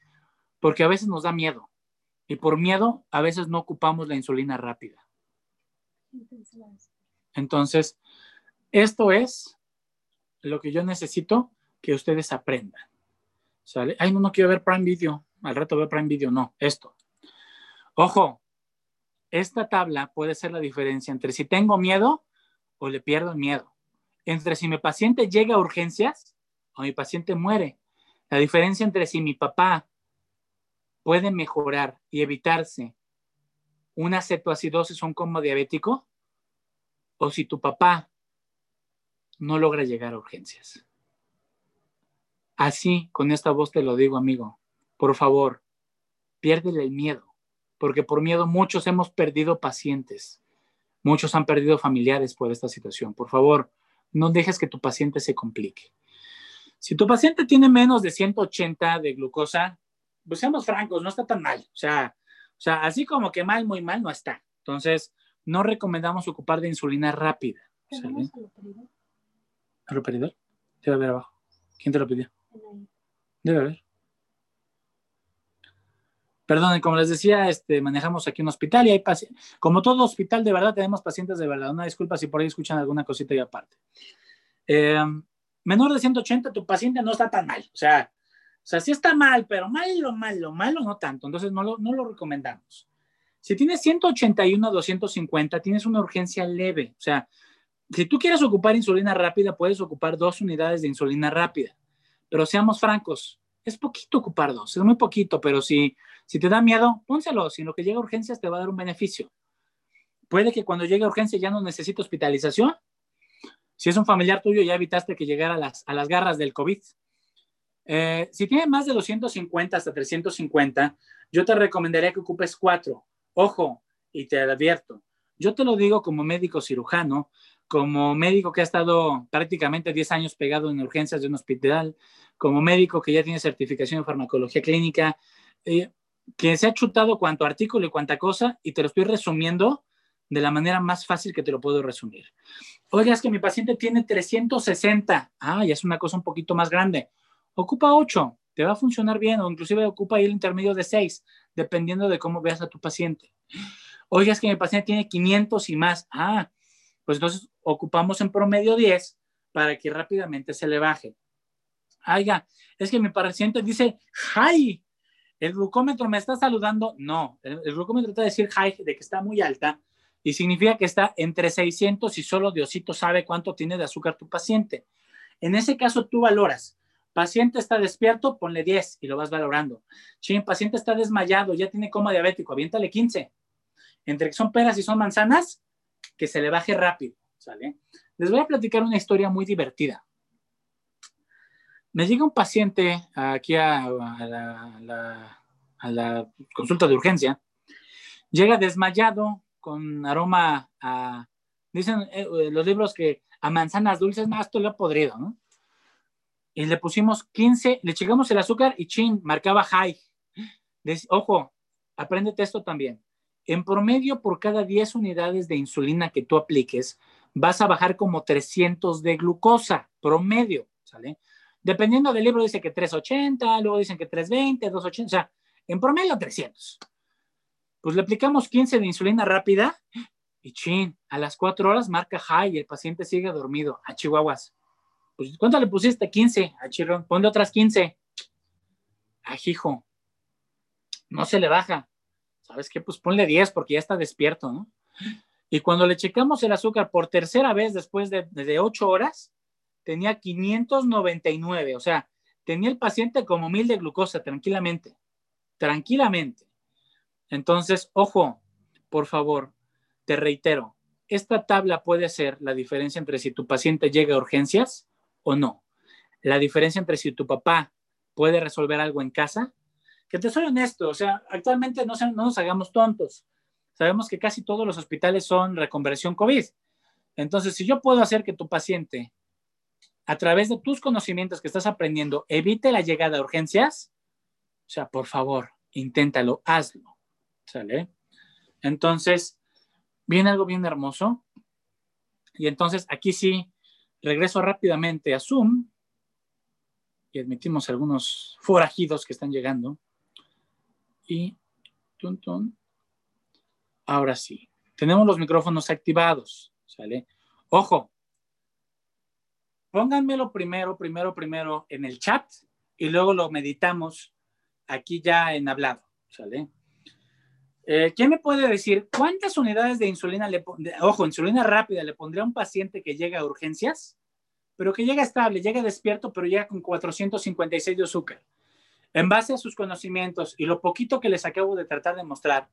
Porque a veces nos da miedo y por miedo a veces no ocupamos la insulina rápida. Entonces, esto es lo que yo necesito que ustedes aprendan. Ay, no, no quiero ver Prime Video. Al rato ver Prime Video. No, esto. Ojo, esta tabla puede ser la diferencia entre si tengo miedo o le pierdo el miedo. Entre si mi paciente llega a urgencias o mi paciente muere. La diferencia entre si mi papá puede mejorar y evitarse una cetoacidosis o un coma diabético, o si tu papá no logra llegar a urgencias. Así, con esta voz te lo digo, amigo, por favor, piérdele el miedo, porque por miedo muchos hemos perdido pacientes, muchos han perdido familiares por esta situación. Por favor, no dejes que tu paciente se complique. Si tu paciente tiene menos de 180 de glucosa, pues seamos francos, no está tan mal. O sea, o sea, así como que mal, muy mal, no está. Entonces, no recomendamos ocupar de insulina rápida. ¿Al operador? Debe haber abajo. ¿Quién te lo pidió? Debe haber. Perdón, como les decía, este, manejamos aquí un hospital y hay pacientes. Como todo hospital, de verdad, tenemos pacientes de verdad. Una disculpa si por ahí escuchan alguna cosita y aparte. Eh, menor de 180, tu paciente no está tan mal. O sea, sea, sí está mal, pero malo, malo, malo no tanto. Entonces no lo, no lo recomendamos. Si tienes 181 a 250, tienes una urgencia leve. O sea, si tú quieres ocupar insulina rápida, puedes ocupar dos unidades de insulina rápida. Pero seamos francos, es poquito ocupar dos, es muy poquito, pero si, si te da miedo, pónselo. Si en lo que llega a urgencias te va a dar un beneficio. Puede que cuando llegue a urgencia ya no necesite hospitalización. Si es un familiar tuyo, ya evitaste que llegara a las, a las garras del COVID. Eh, si tiene más de 250 hasta 350, yo te recomendaría que ocupes cuatro. Ojo, y te advierto, yo te lo digo como médico cirujano, como médico que ha estado prácticamente 10 años pegado en urgencias de un hospital, como médico que ya tiene certificación en farmacología clínica, eh, que se ha chutado cuanto artículo y cuanta cosa, y te lo estoy resumiendo de la manera más fácil que te lo puedo resumir. Oiga, es que mi paciente tiene 360. Ah, ya es una cosa un poquito más grande ocupa 8, te va a funcionar bien, o inclusive ocupa el intermedio de 6, dependiendo de cómo veas a tu paciente. Oiga, es que mi paciente tiene 500 y más. Ah, pues entonces ocupamos en promedio 10 para que rápidamente se le baje. Oiga, es que mi paciente dice, hi, el glucómetro me está saludando. No, el, el glucómetro trata de decir hi, de que está muy alta, y significa que está entre 600 y solo Diosito sabe cuánto tiene de azúcar tu paciente. En ese caso, tú valoras Paciente está despierto, ponle 10 y lo vas valorando. Si paciente está desmayado, ya tiene coma diabético, aviéntale 15. Entre que son peras y son manzanas, que se le baje rápido, ¿sale? Les voy a platicar una historia muy divertida. Me llega un paciente aquí a, la, consulta de urgencia, llega desmayado, con aroma a, dicen eh, los libros que a manzanas dulces, más esto lo he podrido, ¿no? Y le pusimos 15, le checamos el azúcar y chin, marcaba high. ojo, apréndete esto también. En promedio, por cada 10 unidades de insulina que tú apliques, vas a bajar como 300 de glucosa, promedio, ¿sale? Dependiendo del libro, dice que 380, luego dicen que 320, 280, o sea, en promedio 300. Pues le aplicamos 15 de insulina rápida y chin, a las 4 horas marca high y el paciente sigue dormido. A Chihuahuas. Pues, ¿cuánto le pusiste? 15. A Chirrón, ponle otras 15. A hijo. No se le baja. ¿Sabes qué? Pues ponle 10 porque ya está despierto, ¿no? Y cuando le checamos el azúcar por tercera vez después de, de 8 horas, tenía 599, o sea, tenía el paciente como mil de glucosa tranquilamente, tranquilamente. Entonces, ojo, por favor, te reitero, esta tabla puede ser la diferencia entre si tu paciente llega a urgencias o no. La diferencia entre si tu papá puede resolver algo en casa. Que te soy honesto, o sea, actualmente no, no nos hagamos tontos. Sabemos que casi todos los hospitales son reconversión COVID. Entonces, si yo puedo hacer que tu paciente a través de tus conocimientos que estás aprendiendo, evite la llegada a urgencias, o sea, por favor, inténtalo, hazlo. ¿Sale? Entonces, viene algo bien hermoso. Y entonces aquí sí, regreso rápidamente a Zoom y admitimos algunos forajidos que están llegando. Y, tun, ahora sí, tenemos los micrófonos activados. ¿Sale? Ojo, pónganmelo primero, primero, primero en el chat y luego lo meditamos aquí ya en hablado, ¿sale? Eh, ¿Quién me puede decir cuántas unidades de insulina le ojo, insulina rápida le pondría a un paciente que llega a urgencias, pero que llega estable, llega despierto, pero llega con 456 de azúcar? En base a sus conocimientos y lo poquito que les acabo de tratar de mostrar,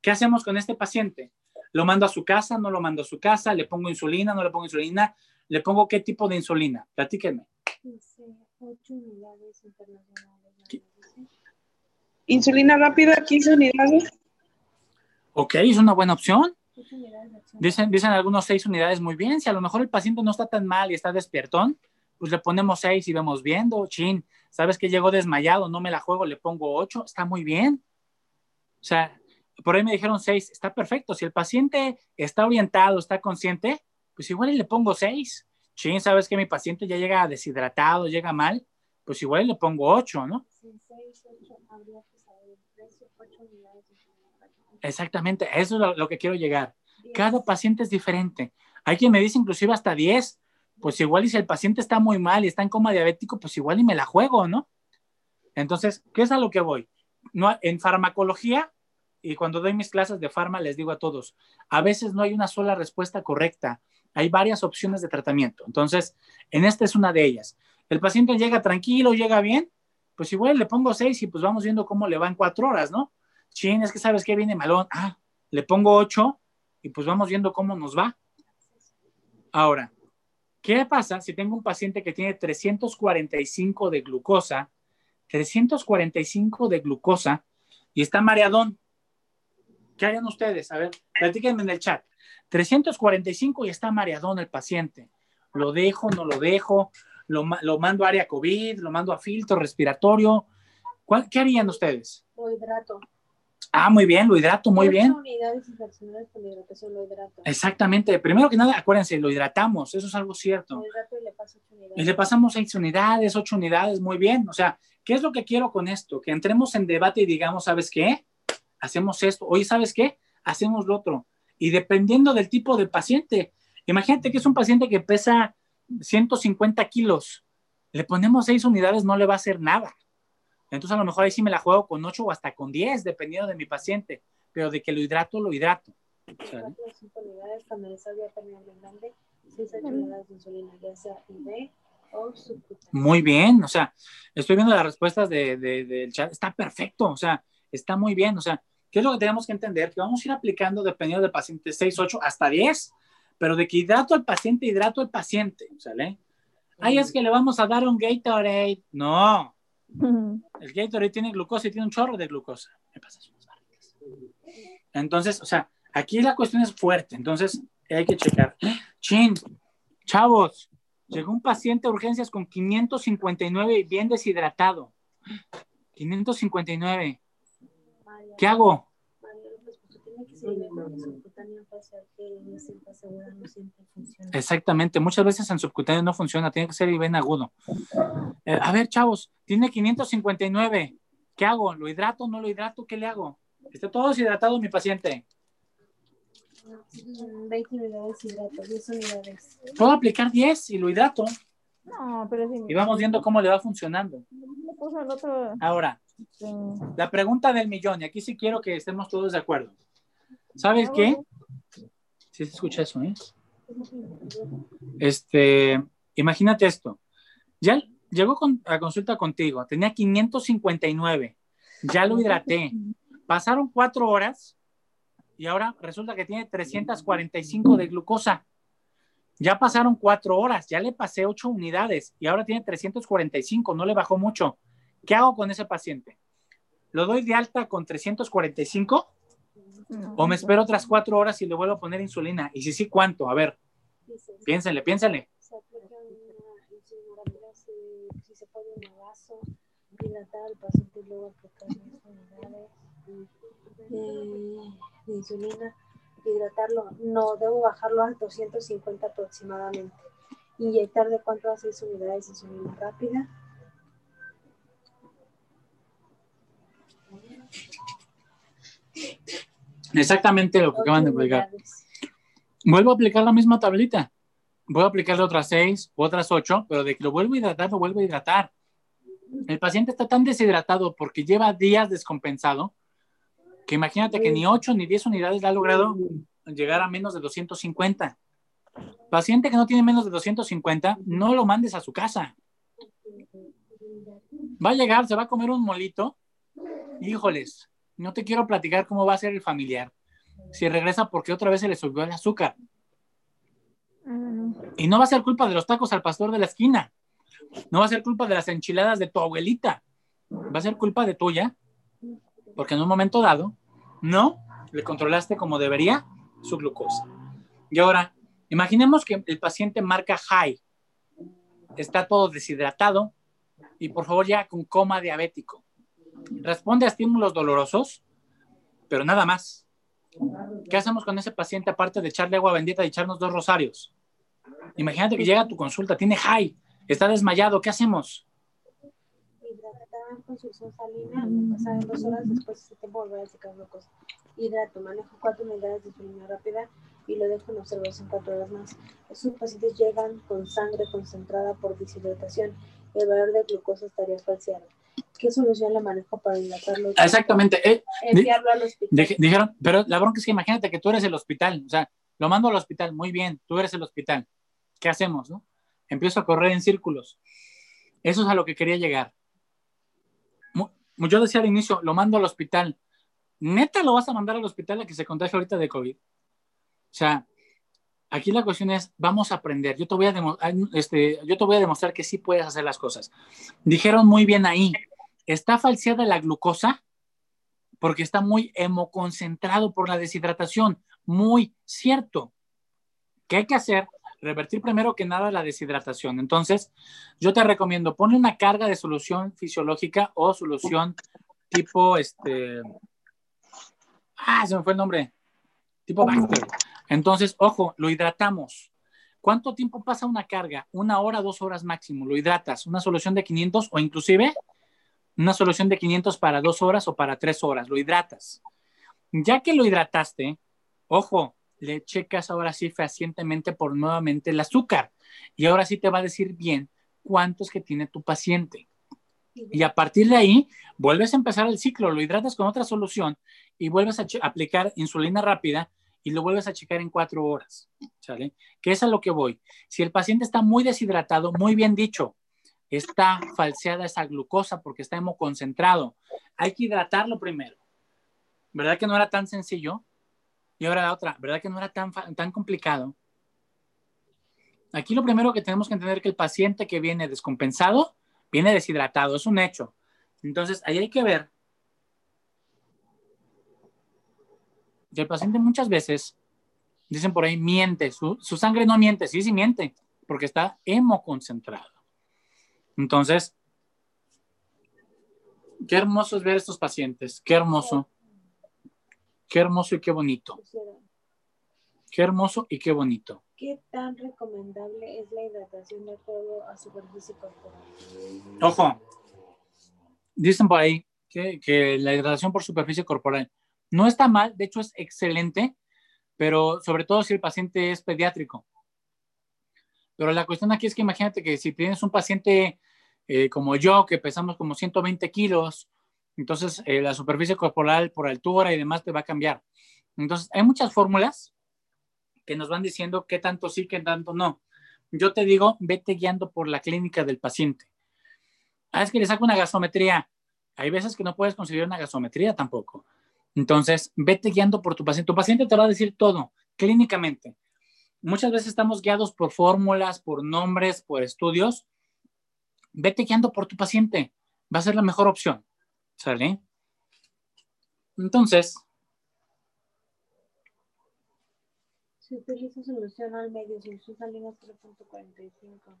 ¿qué hacemos con este paciente? ¿Lo mando a su casa? ¿No lo mando a su casa? ¿Le pongo insulina? ¿No le pongo insulina? ¿Le pongo qué tipo de insulina? Platíquenme. Insulina rápida, 15 unidades. Ok, es una buena opción. Dicen, dicen algunos seis unidades muy bien. Si a lo mejor el paciente no está tan mal y está despiertón, pues le ponemos seis y vemos viendo. Chin, sabes que llegó desmayado, no me la juego, le pongo ocho. Está muy bien. O sea, por ahí me dijeron seis, está perfecto. Si el paciente está orientado, está consciente, pues igual le pongo seis. Sí, sabes que mi paciente ya llega deshidratado, llega mal, pues igual le pongo ocho, ¿no? Exactamente, eso es lo, que quiero llegar. Cada paciente es diferente. Hay quien me dice inclusive hasta 10. Pues igual y si el paciente está muy mal y está en coma diabético, pues igual y me la juego, ¿no? Entonces, ¿qué es a lo que voy? No, en farmacología, y cuando doy mis clases de farma, les digo a todos, a veces no hay una sola respuesta correcta hay varias opciones de tratamiento. Entonces, en esta es una de ellas. El paciente llega tranquilo, llega bien, pues igual le pongo seis y pues vamos viendo cómo le va en cuatro horas, ¿no? Chin, es que sabes que viene malón. Ah, le pongo ocho y pues vamos viendo cómo nos va. Ahora, ¿qué pasa si tengo un paciente que tiene 345 de glucosa, 345 de glucosa y está mareadón? ¿Qué harían ustedes? A ver, platíquenme en el chat. 345 y está mareadón el paciente. Lo dejo, no lo dejo, lo, mando a área COVID, lo mando a filtro respiratorio. ¿Qué harían ustedes? Lo hidrato. Ah, muy bien, lo hidrato, muy bien. unidades con hidratación, lo hidrato. Exactamente. Primero que nada, acuérdense, lo hidratamos, eso es algo cierto. Lo hidrato y le paso unidades. Y le pasamos seis unidades, ocho unidades, muy bien. O sea, ¿qué es lo que quiero con esto? Que entremos en debate y digamos, ¿sabes qué? Hacemos esto. Oye, ¿sabes qué? Hacemos lo otro y dependiendo del tipo de paciente. Imagínate que es un paciente que pesa 150 kilos, le ponemos 6 unidades, no le va a hacer nada. Entonces a lo mejor ahí sí me la juego con 8 o hasta con 10, dependiendo de mi paciente, pero de que lo hidrato, lo hidrato. Muy bien, o sea, estoy viendo las respuestas del de, chat, está perfecto, o sea, está muy bien, o sea, ¿Qué es lo que tenemos que entender? Que vamos a ir aplicando dependiendo del paciente 6, 8, hasta 10, pero de que hidrato al paciente, hidrato al paciente, ¿sale? Ay, es que le vamos a dar un Gatorade. No. El Gatorade tiene glucosa y tiene un chorro de glucosa. Me pasas unas Entonces, o sea, Aquí la cuestión es fuerte, entonces hay que checar. Chin, chavos, llegó un paciente a urgencias con 559 y bien deshidratado. 559. María, ¿Qué hago? María López, pues tú tienes que ser porque subcutánea facial que en cinta segura no siempre funciona. Exactamente, muchas veces en subcutáneo no funciona, tiene que ser ven agudo. Eh, a ver, chavos, tiene 559. ¿Qué hago? ¿Lo hidrato? ¿No lo hidrato? ¿Qué le hago? Está todo deshidratado mi paciente. Mm, 20 unidades hidrato, 10 unidades. Puedo aplicar 10 y lo hidrato No, pero sí. y vamos viendo cómo le va funcionando. Le puso el otro. Ahora, la pregunta del millón, y aquí sí quiero que estemos todos de acuerdo. ¿Sabes qué? Sí se escucha eso, ¿eh? Este, imagínate esto. Ya llegó con- a consulta contigo, tenía 559, ya lo hidraté. Pasaron cuatro horas y ahora resulta que tiene 345 de glucosa. Ya pasaron cuatro horas, ya le pasé ocho unidades y ahora tiene 345, no le bajó mucho. ¿Qué hago con ese paciente? ¿Lo doy de alta con 345 no, o me espero otras cuatro horas y le vuelvo a poner insulina? Y si sí, ¿cuánto? A ver, Dice, piénsenle, piénsenle. se aplica una insulina si, si se pone un vaso, hidratar al paciente y luego aplicar 10 unidades de insulina, hidratarlo, no, debo bajarlo a 250 aproximadamente. Inyectar de 4 a 6 unidades de insulina rápida. Exactamente lo que acaban de unidades. Vuelvo a aplicar la misma tablita. Voy a aplicarle otras seis, otras ocho, pero de que lo vuelvo a hidratar, lo vuelvo a hidratar. El paciente está tan deshidratado porque lleva días descompensado que imagínate que ni ocho ni diez unidades le ha logrado llegar a menos de 250. Paciente que no tiene menos de 250, no lo mandes a su casa. Va a llegar, se va a comer un molito. Híjoles, no te quiero platicar cómo va a ser el familiar. Si regresa porque otra vez se le subió el azúcar. Mm, Y no va a ser culpa de los tacos al pastor de la esquina. No va a ser culpa de las enchiladas de tu abuelita. Va a ser culpa de tuya. Porque en un momento dado, no le controlaste como debería su glucosa. Y ahora, imaginemos que el paciente marca high. Está todo deshidratado y por favor ya con coma diabético. Responde a estímulos dolorosos, pero nada más. ¿Qué hacemos con ese paciente aparte de echarle agua bendita y echarnos dos rosarios? Imagínate que llega tu consulta, tiene high, está desmayado, ¿qué hacemos? Con solución salina, pasan dos horas después de ese tiempo volver a secar glucosa. Hidrato, manejo cuatro unidades de insulina rápida y lo dejo en observación cuatro horas más. Estos pacientes llegan con sangre concentrada por deshidratación. El valor de glucosa estaría falseado. ¿Qué solución le manejo para hidratarlo? Exactamente. eh, Enviarlo al hospital. dije- dijeron, pero la bronca es que imagínate que tú eres el hospital, o sea, lo mando al hospital, muy bien, tú eres el hospital. ¿Qué hacemos, no? Empiezo a correr en círculos. Eso es a lo que quería llegar. Yo decía al inicio, lo mando al hospital. ¿Neta lo vas a mandar al hospital a que se contagie ahorita de COVID? O sea, aquí la cuestión es, vamos a aprender. Yo te voy a, este, yo te voy a demostrar que sí puedes hacer las cosas. Dijeron muy bien ahí, está falseada la glucosa porque está muy hemoconcentrado por la deshidratación. Muy cierto. ¿Qué hay que hacer? Revertir primero que nada la deshidratación. Entonces, yo te recomiendo, ponle una carga de solución fisiológica o solución tipo, este, ah, se me fue el nombre, tipo Baxter. Entonces, ojo, lo hidratamos. ¿Cuánto tiempo pasa una carga? Una hora, dos horas máximo. Lo hidratas. Una solución de 500 o inclusive una solución de 500 para dos horas o para tres horas. Lo hidratas. Ya que lo hidrataste, ojo, le checas ahora sí fehacientemente por nuevamente el azúcar. Y ahora sí te va a decir bien cuántos que tiene tu paciente. Y a partir de ahí, vuelves a empezar el ciclo, lo hidratas con otra solución y vuelves a aplicar insulina rápida y lo vuelves a checar en cuatro horas. ¿Sale? Que es a lo que voy. Si el paciente está muy deshidratado, muy bien dicho, está falseada esa glucosa porque está hemoconcentrado. Hay que hidratarlo primero. ¿Verdad que no era tan sencillo? Y ahora la otra, ¿verdad que no era tan, tan complicado? Aquí lo primero que tenemos que entender es que el paciente que viene descompensado viene deshidratado, es un hecho. Entonces, ahí hay que ver que el paciente muchas veces, dicen por ahí, miente, su, su sangre no miente, sí, sí miente, porque está hemoconcentrado. Entonces, qué hermoso es ver estos pacientes, qué hermoso, qué hermoso y qué bonito, qué hermoso y qué bonito. ¿Qué tan recomendable es la hidratación de todo a superficie corporal? Ojo, dicen por ahí que, que la hidratación por superficie corporal no está mal, de hecho es excelente, pero sobre todo si el paciente es pediátrico. Pero la cuestión aquí es que imagínate que si tienes un paciente eh, como yo, que pesamos como 120 kilos, entonces eh, la superficie corporal por altura y demás te va a cambiar. Entonces, hay muchas fórmulas que nos van diciendo qué tanto sí, qué tanto no. Yo te digo, vete guiando por la clínica del paciente. Ah, es que le saco una gasometría. Hay veces que no puedes conseguir una gasometría tampoco. Entonces, vete guiando por tu paciente. Tu paciente te va a decir todo clínicamente. Muchas veces estamos guiados por fórmulas, por nombres, por estudios. Vete guiando por tu paciente. Va a ser la mejor opción. ¿Sale? Entonces, Se utiliza solución al medio, solución salina 0.45.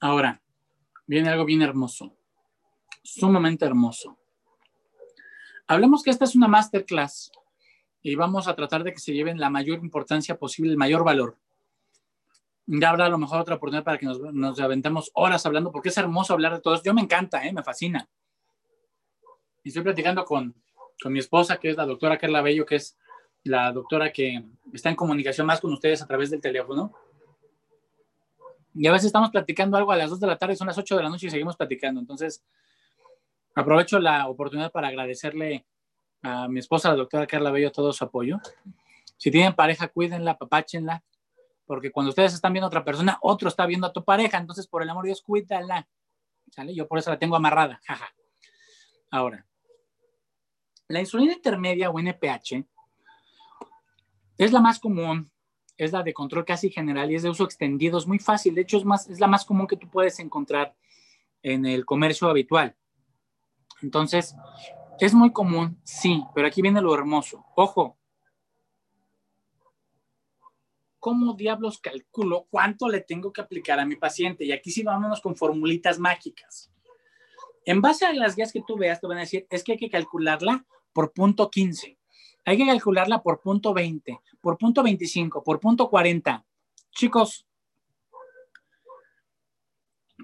ahora viene algo bien hermoso. Sumamente hermoso. Hablemos que esta es una masterclass y vamos a tratar de que se lleven la mayor importancia posible, el mayor valor. Ya habrá a lo mejor otra oportunidad para que nos, nos aventemos horas hablando, porque es hermoso hablar de todo esto. Yo me encanta, ¿eh? me fascina. Y estoy platicando con, con mi esposa, que es la doctora Carla Bello, que es la doctora que está en comunicación más con ustedes a través del teléfono. Y a veces estamos platicando algo a las 2 de la tarde, son las 8 de la noche y seguimos platicando. Entonces, aprovecho la oportunidad para agradecerle a mi esposa, la doctora Carla Bello, todo su apoyo. Si tienen pareja, cuídenla, papáchenla, porque cuando ustedes están viendo a otra persona, otro está viendo a tu pareja. Entonces, por el amor de Dios, cuídala. ¿Sale? Yo por eso la tengo amarrada. (laughs) Jaja. Ahora, la insulina intermedia o NPH es la más común, es la de control casi general y es de uso extendido, es muy fácil, de hecho es, más, es la más común que tú puedes encontrar en el comercio habitual. Entonces, es muy común, sí, pero aquí viene lo hermoso. Ojo, ¿cómo diablos calculo cuánto le tengo que aplicar a mi paciente? Y aquí sí vámonos con formulitas mágicas. En base a las guías que tú veas, te van a decir, es que hay que calcularla por punto 15. Hay que calcularla por punto 20, por punto 25, por punto 40. Chicos,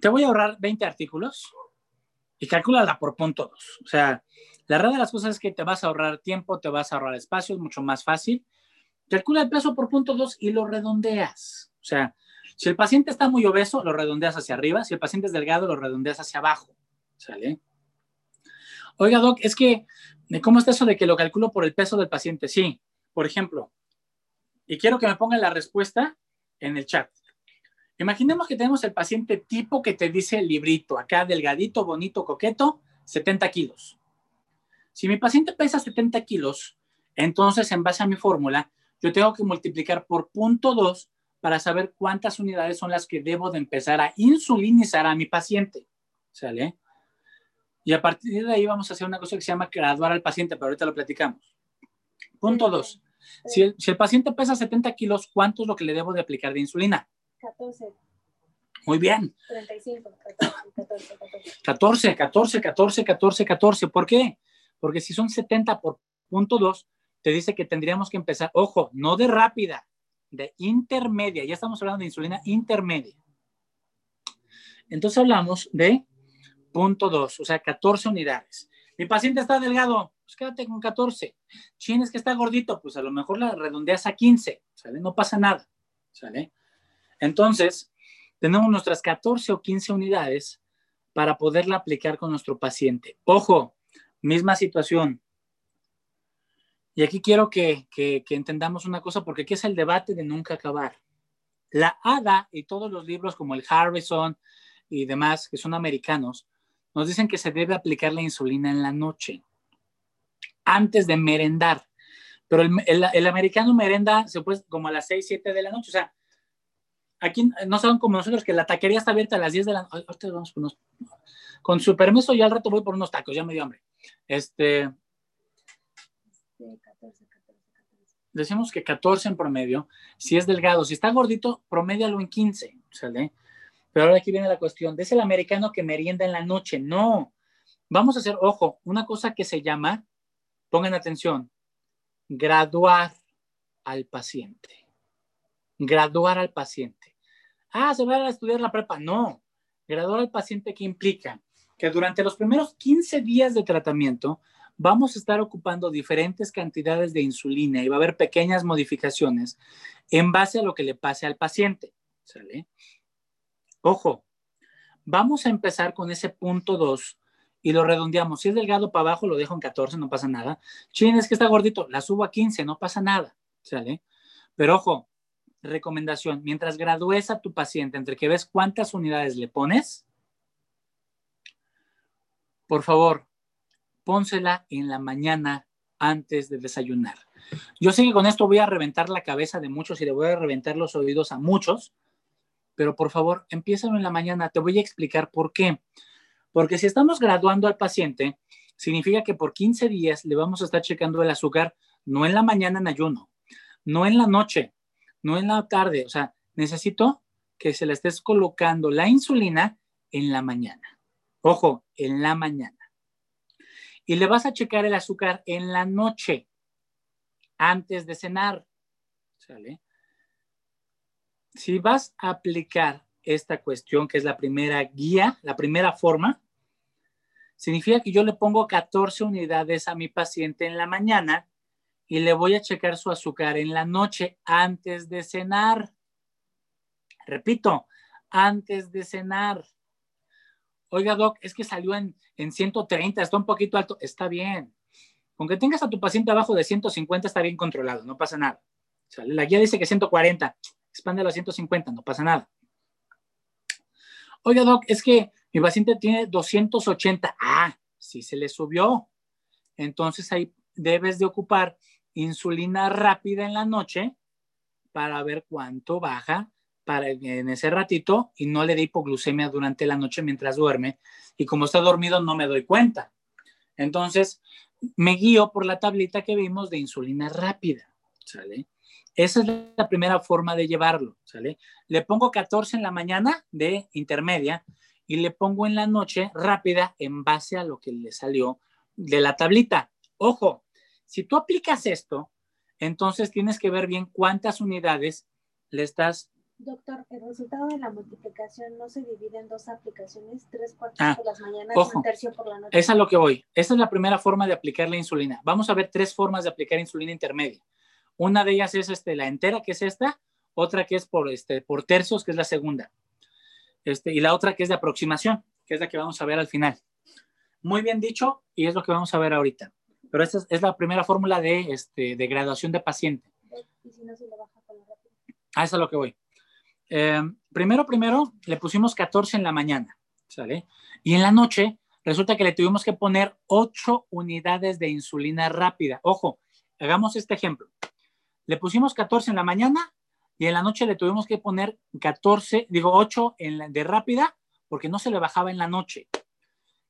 te voy a ahorrar 20 artículos y calcúlala por punto 2. O sea, la verdad de las cosas es que te vas a ahorrar tiempo, te vas a ahorrar espacio, es mucho más fácil. Calcula el peso por punto 2 y lo redondeas. O sea, si el paciente está muy obeso, lo redondeas hacia arriba. Si el paciente es delgado, lo redondeas hacia abajo. ¿Sale? Oiga, Doc, es que, ¿cómo está eso de que lo calculo por el peso del paciente? Sí, por ejemplo, y quiero que me pongan la respuesta en el chat. Imaginemos que tenemos el paciente tipo que te dice el librito, acá delgadito, bonito, coqueto, 70 kilos. Si mi paciente pesa 70 kilos, entonces en base a mi fórmula, yo tengo que multiplicar por punto 2 para saber cuántas unidades son las que debo de empezar a insulinizar a mi paciente. ¿Sale? Y a partir de ahí vamos a hacer una cosa que se llama graduar al paciente, pero ahorita lo platicamos. Punto 2. Si el, si el paciente pesa 70 kilos, ¿cuánto es lo que le debo de aplicar de insulina? 14, Muy bien. 35, 14, 14, 14. 14, 14, 14, 14, 14. ¿Por qué? Porque si son 70 por punto 2, te dice que tendríamos que empezar, ojo, no de rápida, de intermedia. Ya estamos hablando de insulina intermedia. Entonces hablamos de punto 2, o sea, 14 unidades. Mi paciente está delgado, pues quédate con 14. Tienes que está gordito, pues a lo mejor la redondeas a 15, ¿sale? No pasa nada, ¿sale? Entonces, tenemos nuestras 14 o 15 unidades para poderla aplicar con nuestro paciente. Ojo, misma situación. Y aquí quiero que, entendamos una cosa, porque aquí es el debate de nunca acabar. La ADA y todos los libros como el Harrison y demás, que son americanos, nos dicen que se debe aplicar la insulina en la noche, antes de merendar. Pero el, americano merenda se puede como a las 6, 7 de la noche. O sea, aquí no son como nosotros que la taquería está abierta a las 10 de la noche. Con su permiso, yo al rato voy por unos tacos, ya me dio hambre. Este. 14, 14, decimos que 14 en promedio, si es delgado, si está gordito, promédialo en 15, ¿sale? Pero ahora aquí viene la cuestión, ¿es el americano que merienda en la noche? No. Vamos a hacer, ojo, una cosa que se llama, pongan atención, graduar al paciente. Graduar al paciente. Ah, se va a estudiar la prepa. No. Graduar al paciente, ¿qué implica? Que durante los primeros 15 días de tratamiento vamos a estar ocupando diferentes cantidades de insulina y va a haber pequeñas modificaciones en base a lo que le pase al paciente. ¿Sale? Ojo, vamos a empezar con ese punto 2 y lo redondeamos. Si es delgado para abajo, lo dejo en 14, no pasa nada. Chin, es que está gordito, la subo a 15, no pasa nada. ¿Sale? Pero ojo, recomendación, mientras gradúes a tu paciente, entre que ves cuántas unidades le pones, por favor, pónsela en la mañana antes de desayunar. Yo sé que con esto voy a reventar la cabeza de muchos y le voy a reventar los oídos a muchos, pero por favor, empieza en la mañana. Te voy a explicar por qué. Porque si estamos graduando al paciente, significa que por 15 días le vamos a estar checando el azúcar, no en la mañana en ayuno, no en la noche, no en la tarde. O sea, necesito que se le estés colocando la insulina en la mañana. Ojo, en la mañana. Y le vas a checar el azúcar en la noche, antes de cenar. ¿Sale? Si vas a aplicar esta cuestión, que es la primera guía, la primera forma, significa que yo le pongo 14 unidades a mi paciente en la mañana y le voy a checar su azúcar en la noche antes de cenar. Repito, antes de cenar. Oiga, Doc, es que salió en, en 130, está un poquito alto. Está bien. Aunque tengas a tu paciente abajo de 150, está bien controlado, no pasa nada. La guía dice que 140, expándelo a 150, no pasa nada. Oiga, Doc, es que mi paciente tiene 280. Ah, sí se le subió. Entonces ahí debes de ocupar insulina rápida en la noche para ver cuánto baja para en ese ratito y no le dé hipoglucemia durante la noche mientras duerme. Y como está dormido, no me doy cuenta. Entonces, me guío por la tablita que vimos de insulina rápida. ¿Sale? Esa es la primera forma de llevarlo. ¿Sale? Le pongo 14 en la mañana de intermedia y le pongo en la noche rápida en base a lo que le salió de la tablita. Ojo, si tú aplicas esto, entonces tienes que ver bien cuántas unidades le estás. Doctor, el resultado de la multiplicación no se divide en dos aplicaciones, tres cuartos Ah, por las mañanas ojo. y un tercio por la noche. Es a lo que voy. Esa es la primera forma de aplicar la insulina. Vamos a ver tres formas de aplicar insulina intermedia. Una de ellas es este, la entera, que es esta, otra que es por, este, por tercios, que es la segunda, este, y la otra que es de aproximación, que es la que vamos a ver al final. Muy bien dicho, y es lo que vamos a ver ahorita. Pero esta es, es la primera fórmula de, este, de graduación de paciente. Y si no se le baja con la rápida. A eso es a lo que voy. Eh, primero, primero, le pusimos 14 en la mañana, ¿sale? Y en la noche, resulta que le tuvimos que poner 8 unidades de insulina rápida. Ojo, hagamos este ejemplo. Le pusimos 14 en la mañana y en la noche le tuvimos que poner 14, digo 8 en de rápida porque no se le bajaba en la noche.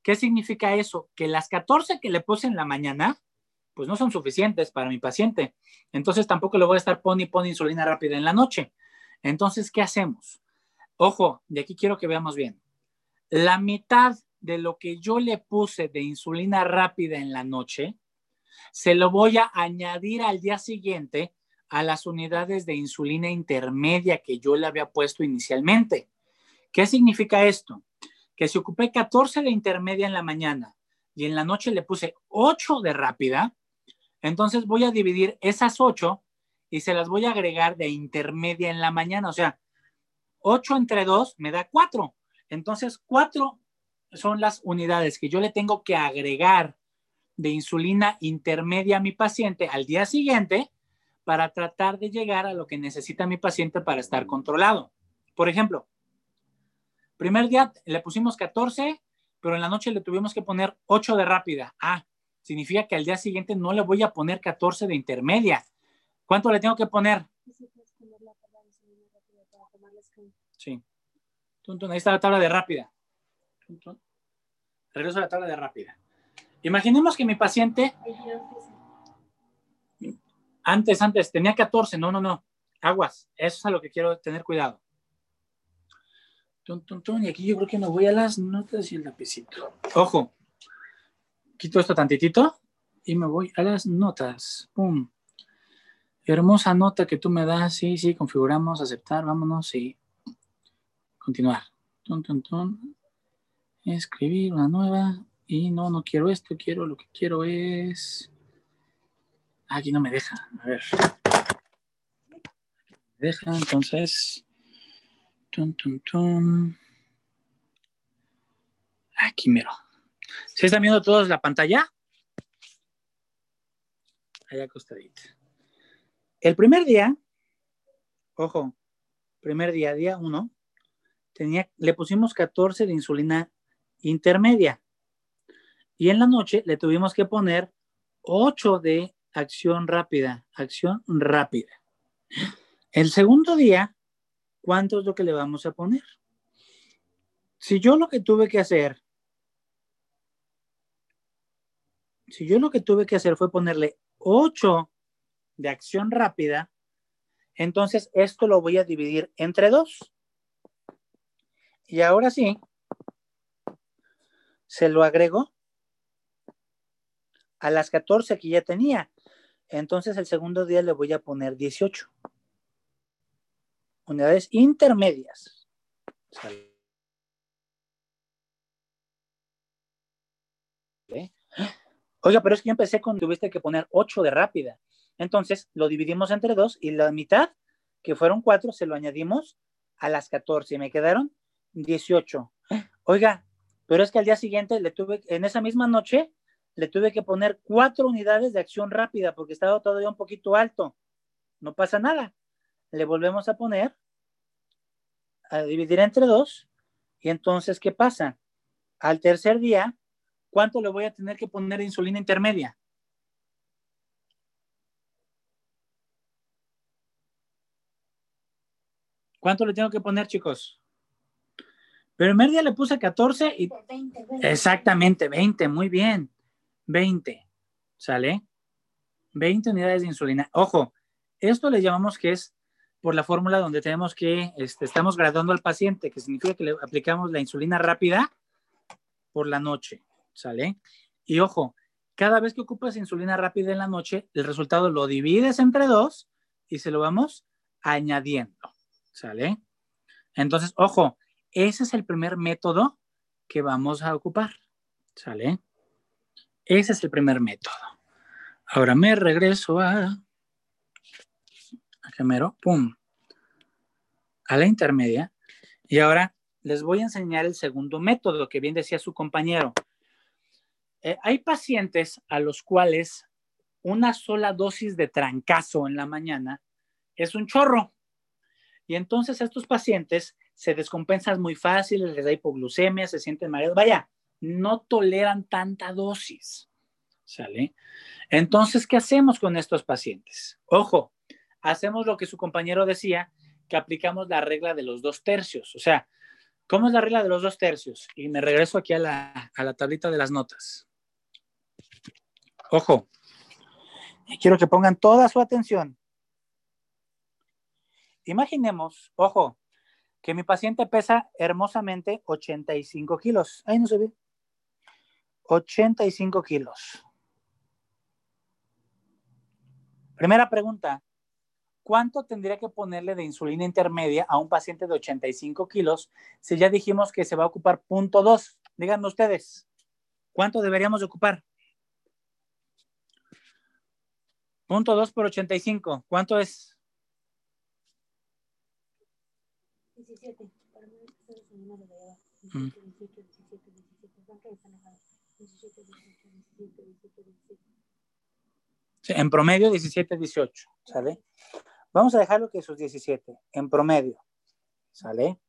¿Qué significa eso? Que las 14 que le puse en la mañana, pues no son suficientes para mi paciente. Entonces tampoco le voy a estar poniendo y pone insulina rápida en la noche. Entonces, ¿qué hacemos? Ojo, de aquí quiero que veamos bien. La mitad de lo que yo le puse de insulina rápida en la noche, se lo voy a añadir al día siguiente a las unidades de insulina intermedia que yo le había puesto inicialmente. ¿Qué significa esto? Que si ocupé 14 de intermedia en la mañana y en la noche le puse 8 de rápida, entonces voy a dividir esas 8 y se las voy a agregar de intermedia en la mañana. O sea, 8 entre 2 me da 4. Entonces, 4 son las unidades que yo le tengo que agregar de insulina intermedia a mi paciente al día siguiente para tratar de llegar a lo que necesita mi paciente para estar controlado. Por ejemplo, primer día le pusimos 14, pero en la noche le tuvimos que poner 8 de rápida. Ah, significa que al día siguiente no le voy a poner 14 de intermedia. ¿Cuánto le tengo que poner? Sí. Ahí está la tabla de rápida. Regreso a la tabla de rápida. Imaginemos que mi paciente, 22 dice. Antes, antes, tenía 14. No, no, no. Aguas. Eso es a lo que quiero tener cuidado. Y aquí yo creo que me voy a las notas y el lapicito. Ojo. Quito esto tantitito y me voy a las notas. Pum. Hermosa nota que tú me das. Sí, sí, configuramos, aceptar, vámonos y continuar. Tun, tun, tun. Escribir una nueva. Y no, no quiero esto, quiero lo que quiero es. Aquí no me deja. A ver. Me deja, entonces. Aquí mero. ¿Se están viendo todos la pantalla? Allá acostadita. El primer día, ojo, primer día, día uno, tenía, le pusimos 14 de insulina intermedia. Y en la noche le tuvimos que poner 8 de acción rápida, acción rápida. El segundo día, ¿cuánto es lo que le vamos a poner? Si yo lo que tuve que hacer, si yo lo que tuve que hacer fue ponerle 8 de acción rápida, entonces esto lo voy a dividir entre 2. Y ahora sí, se lo agrego a las 14 que ya tenía. Entonces el segundo día le voy a poner 18. Unidades intermedias. Oiga, pero es que yo empecé con tuviste que poner 8 de rápida. Entonces lo dividimos entre 2 y la mitad, que fueron 4, se lo añadimos a las 14 y me quedaron 18. Oiga, pero es que al día siguiente le tuve, en esa misma noche, le tuve que poner cuatro unidades de acción rápida porque estaba todavía un poquito alto. No pasa nada. Le volvemos a poner, a dividir entre dos, y entonces, ¿qué pasa? Al tercer día, ¿cuánto le voy a tener que poner de insulina intermedia? ¿Cuánto le tengo que poner, chicos? Primer día le puse 14 y... 20, 20. Exactamente, 20, muy bien. 20, ¿sale? 20 unidades de insulina. Ojo, esto le llamamos que es por la fórmula donde tenemos que, este, estamos graduando al paciente, que significa que le aplicamos la insulina rápida por la noche, ¿sale? Y ojo, cada vez que ocupas insulina rápida en la noche, el resultado lo divides entre dos y se lo vamos añadiendo, ¿sale? Entonces, ojo, ese es el primer método que vamos a ocupar, ¿sale? Ese es el primer método. Ahora me regreso a, a gemero, pum, a la intermedia. Y ahora les voy a enseñar el segundo método que bien decía su compañero. Eh, hay pacientes a los cuales una sola dosis de trancazo en la mañana es un chorro. Y entonces estos pacientes se descompensan muy fácil, les da hipoglucemia, se sienten mareados. Vaya, no toleran tanta dosis. ¿Sale? Entonces, ¿qué hacemos con estos pacientes? Ojo, hacemos lo que su compañero decía, que aplicamos la regla de los dos tercios. O sea, ¿cómo es la regla de los dos tercios? Y me regreso aquí a la, a la tablita de las notas. Ojo, quiero que pongan toda su atención. Imaginemos, ojo, que mi paciente pesa hermosamente 85 kilos. Ahí no se ve. 85 kilos. Primera pregunta. ¿Cuánto tendría que ponerle de insulina intermedia a un paciente de 85 kilos si ya dijimos que se va a ocupar punto 2? Díganme ustedes. ¿Cuánto deberíamos de ocupar? Punto 2 por 85. ¿Cuánto es? 17. Para mí llama de. Mm. 17, 17, 17. ¿Cuánto están acá? 17, 18, 17, 17, 17. Sí, en promedio 17, 18. ¿Sale? Vamos a dejarlo que sus 17. En promedio. ¿Sale?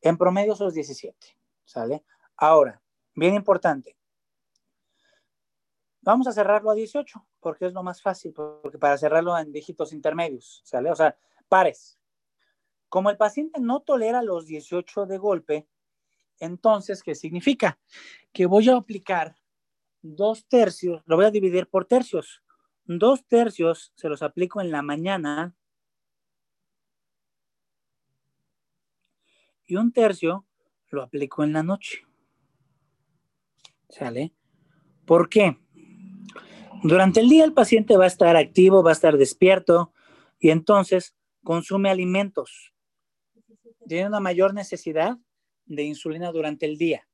En promedio sus 17. ¿Sale? Ahora, bien importante. Vamos a cerrarlo a 18 porque es lo más fácil, porque para cerrarlo en dígitos intermedios, ¿sale? O sea, pares. Como el paciente no tolera los 18 de golpe, entonces, ¿qué significa? Que voy a aplicar dos tercios, lo voy a dividir por tercios. dos tercios se los aplico en la mañana y un tercio lo aplico en la noche. ¿Sale? ¿Por qué? Durante el día el paciente va a estar activo, va a estar despierto y entonces consume alimentos. Tiene una mayor necesidad de insulina durante el día.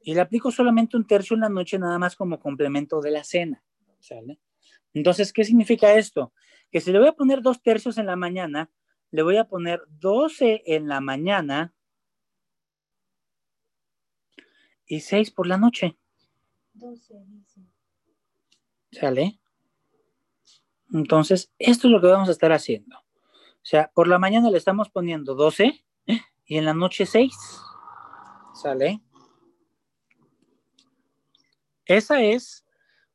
Y le aplico solamente un tercio en la noche nada más como complemento de la cena. ¿Sale? Entonces, ¿qué significa esto? Que si le voy a poner dos tercios en la mañana, le voy a poner 12 en la mañana y 6 por la noche. 12, dice. ¿Sale? Entonces, esto es lo que vamos a estar haciendo. O sea, por la mañana le estamos poniendo 12 ¿eh? Y en la noche 6. ¿Sale? Esa es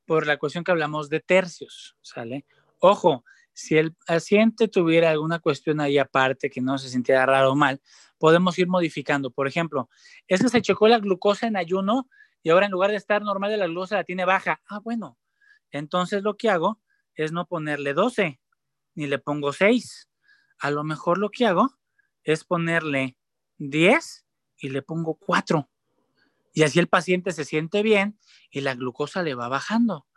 por la cuestión que hablamos de tercios, ¿sale? Ojo, si el paciente tuviera alguna cuestión ahí aparte que no se sintiera raro o mal, podemos ir modificando. Por ejemplo, es que se checó la glucosa en ayuno y ahora en lugar de estar normal la glucosa la tiene baja. Ah, bueno. Entonces lo que hago es no ponerle 12, ni le pongo 6. A lo mejor lo que hago es ponerle 10 y le pongo 4. Y así el paciente se siente bien y la glucosa le va bajando.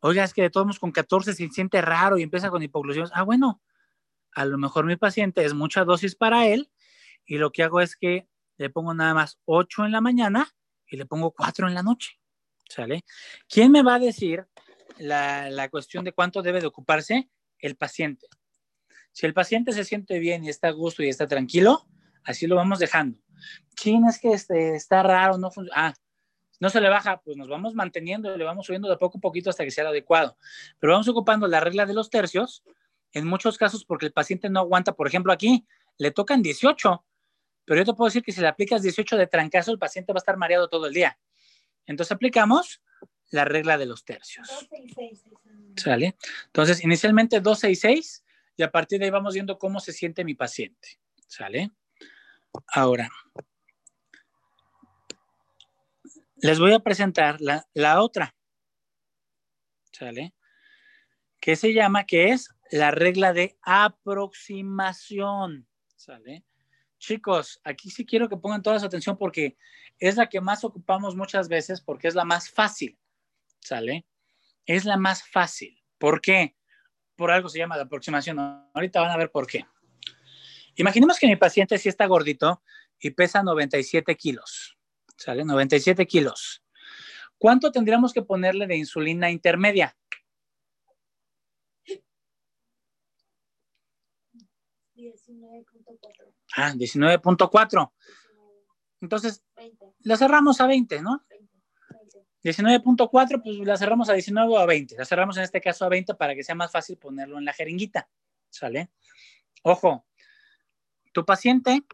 Oiga, es que de todos modos con 14 se siente raro y empieza con hipoglucemia. Ah, bueno, a lo mejor mi paciente es mucha dosis para él y lo que hago es que le pongo nada más 8 en la mañana y le pongo 4 en la noche. ¿Sale? ¿Quién me va a decir la, la cuestión de cuánto debe de ocuparse? El paciente. Si el paciente se siente bien y está a gusto y está tranquilo, así lo vamos dejando. Chin, es que este, está raro, no funciona. Ah, no se le baja, pues nos vamos manteniendo, le vamos subiendo de poco a poquito hasta que sea adecuado. Pero vamos ocupando la regla de los tercios, en muchos casos porque el paciente no aguanta, por ejemplo, aquí le tocan 18, pero yo te puedo decir que si le aplicas 18 de trancazo, el paciente va a estar mareado todo el día. Entonces aplicamos la regla de los tercios. 12 y 6. dicen. ¿Sale? Entonces, inicialmente 12 y 6, y a partir de ahí vamos viendo cómo se siente mi paciente. ¿Sale? Ahora, les voy a presentar la, otra. ¿Sale? Que se llama, que es la regla de aproximación. ¿Sale? Chicos, aquí sí quiero que pongan toda su atención porque es la que más ocupamos muchas veces porque es la más fácil. ¿Sale? Es la más fácil. ¿Por qué? Por algo se llama la aproximación. Ahorita van a ver por qué. Imaginemos que mi paciente sí está gordito y pesa 97 kilos. ¿Sale? 97 kilos. ¿Cuánto tendríamos que ponerle de insulina intermedia? 19.4. Ah, 19.4. Entonces, 20. la cerramos a 20, ¿no? 20. 20. 19.4, pues la cerramos a 19 o a 20. La cerramos en este caso a 20 para que sea más fácil ponerlo en la jeringuita. ¿Sale? Ojo, tu paciente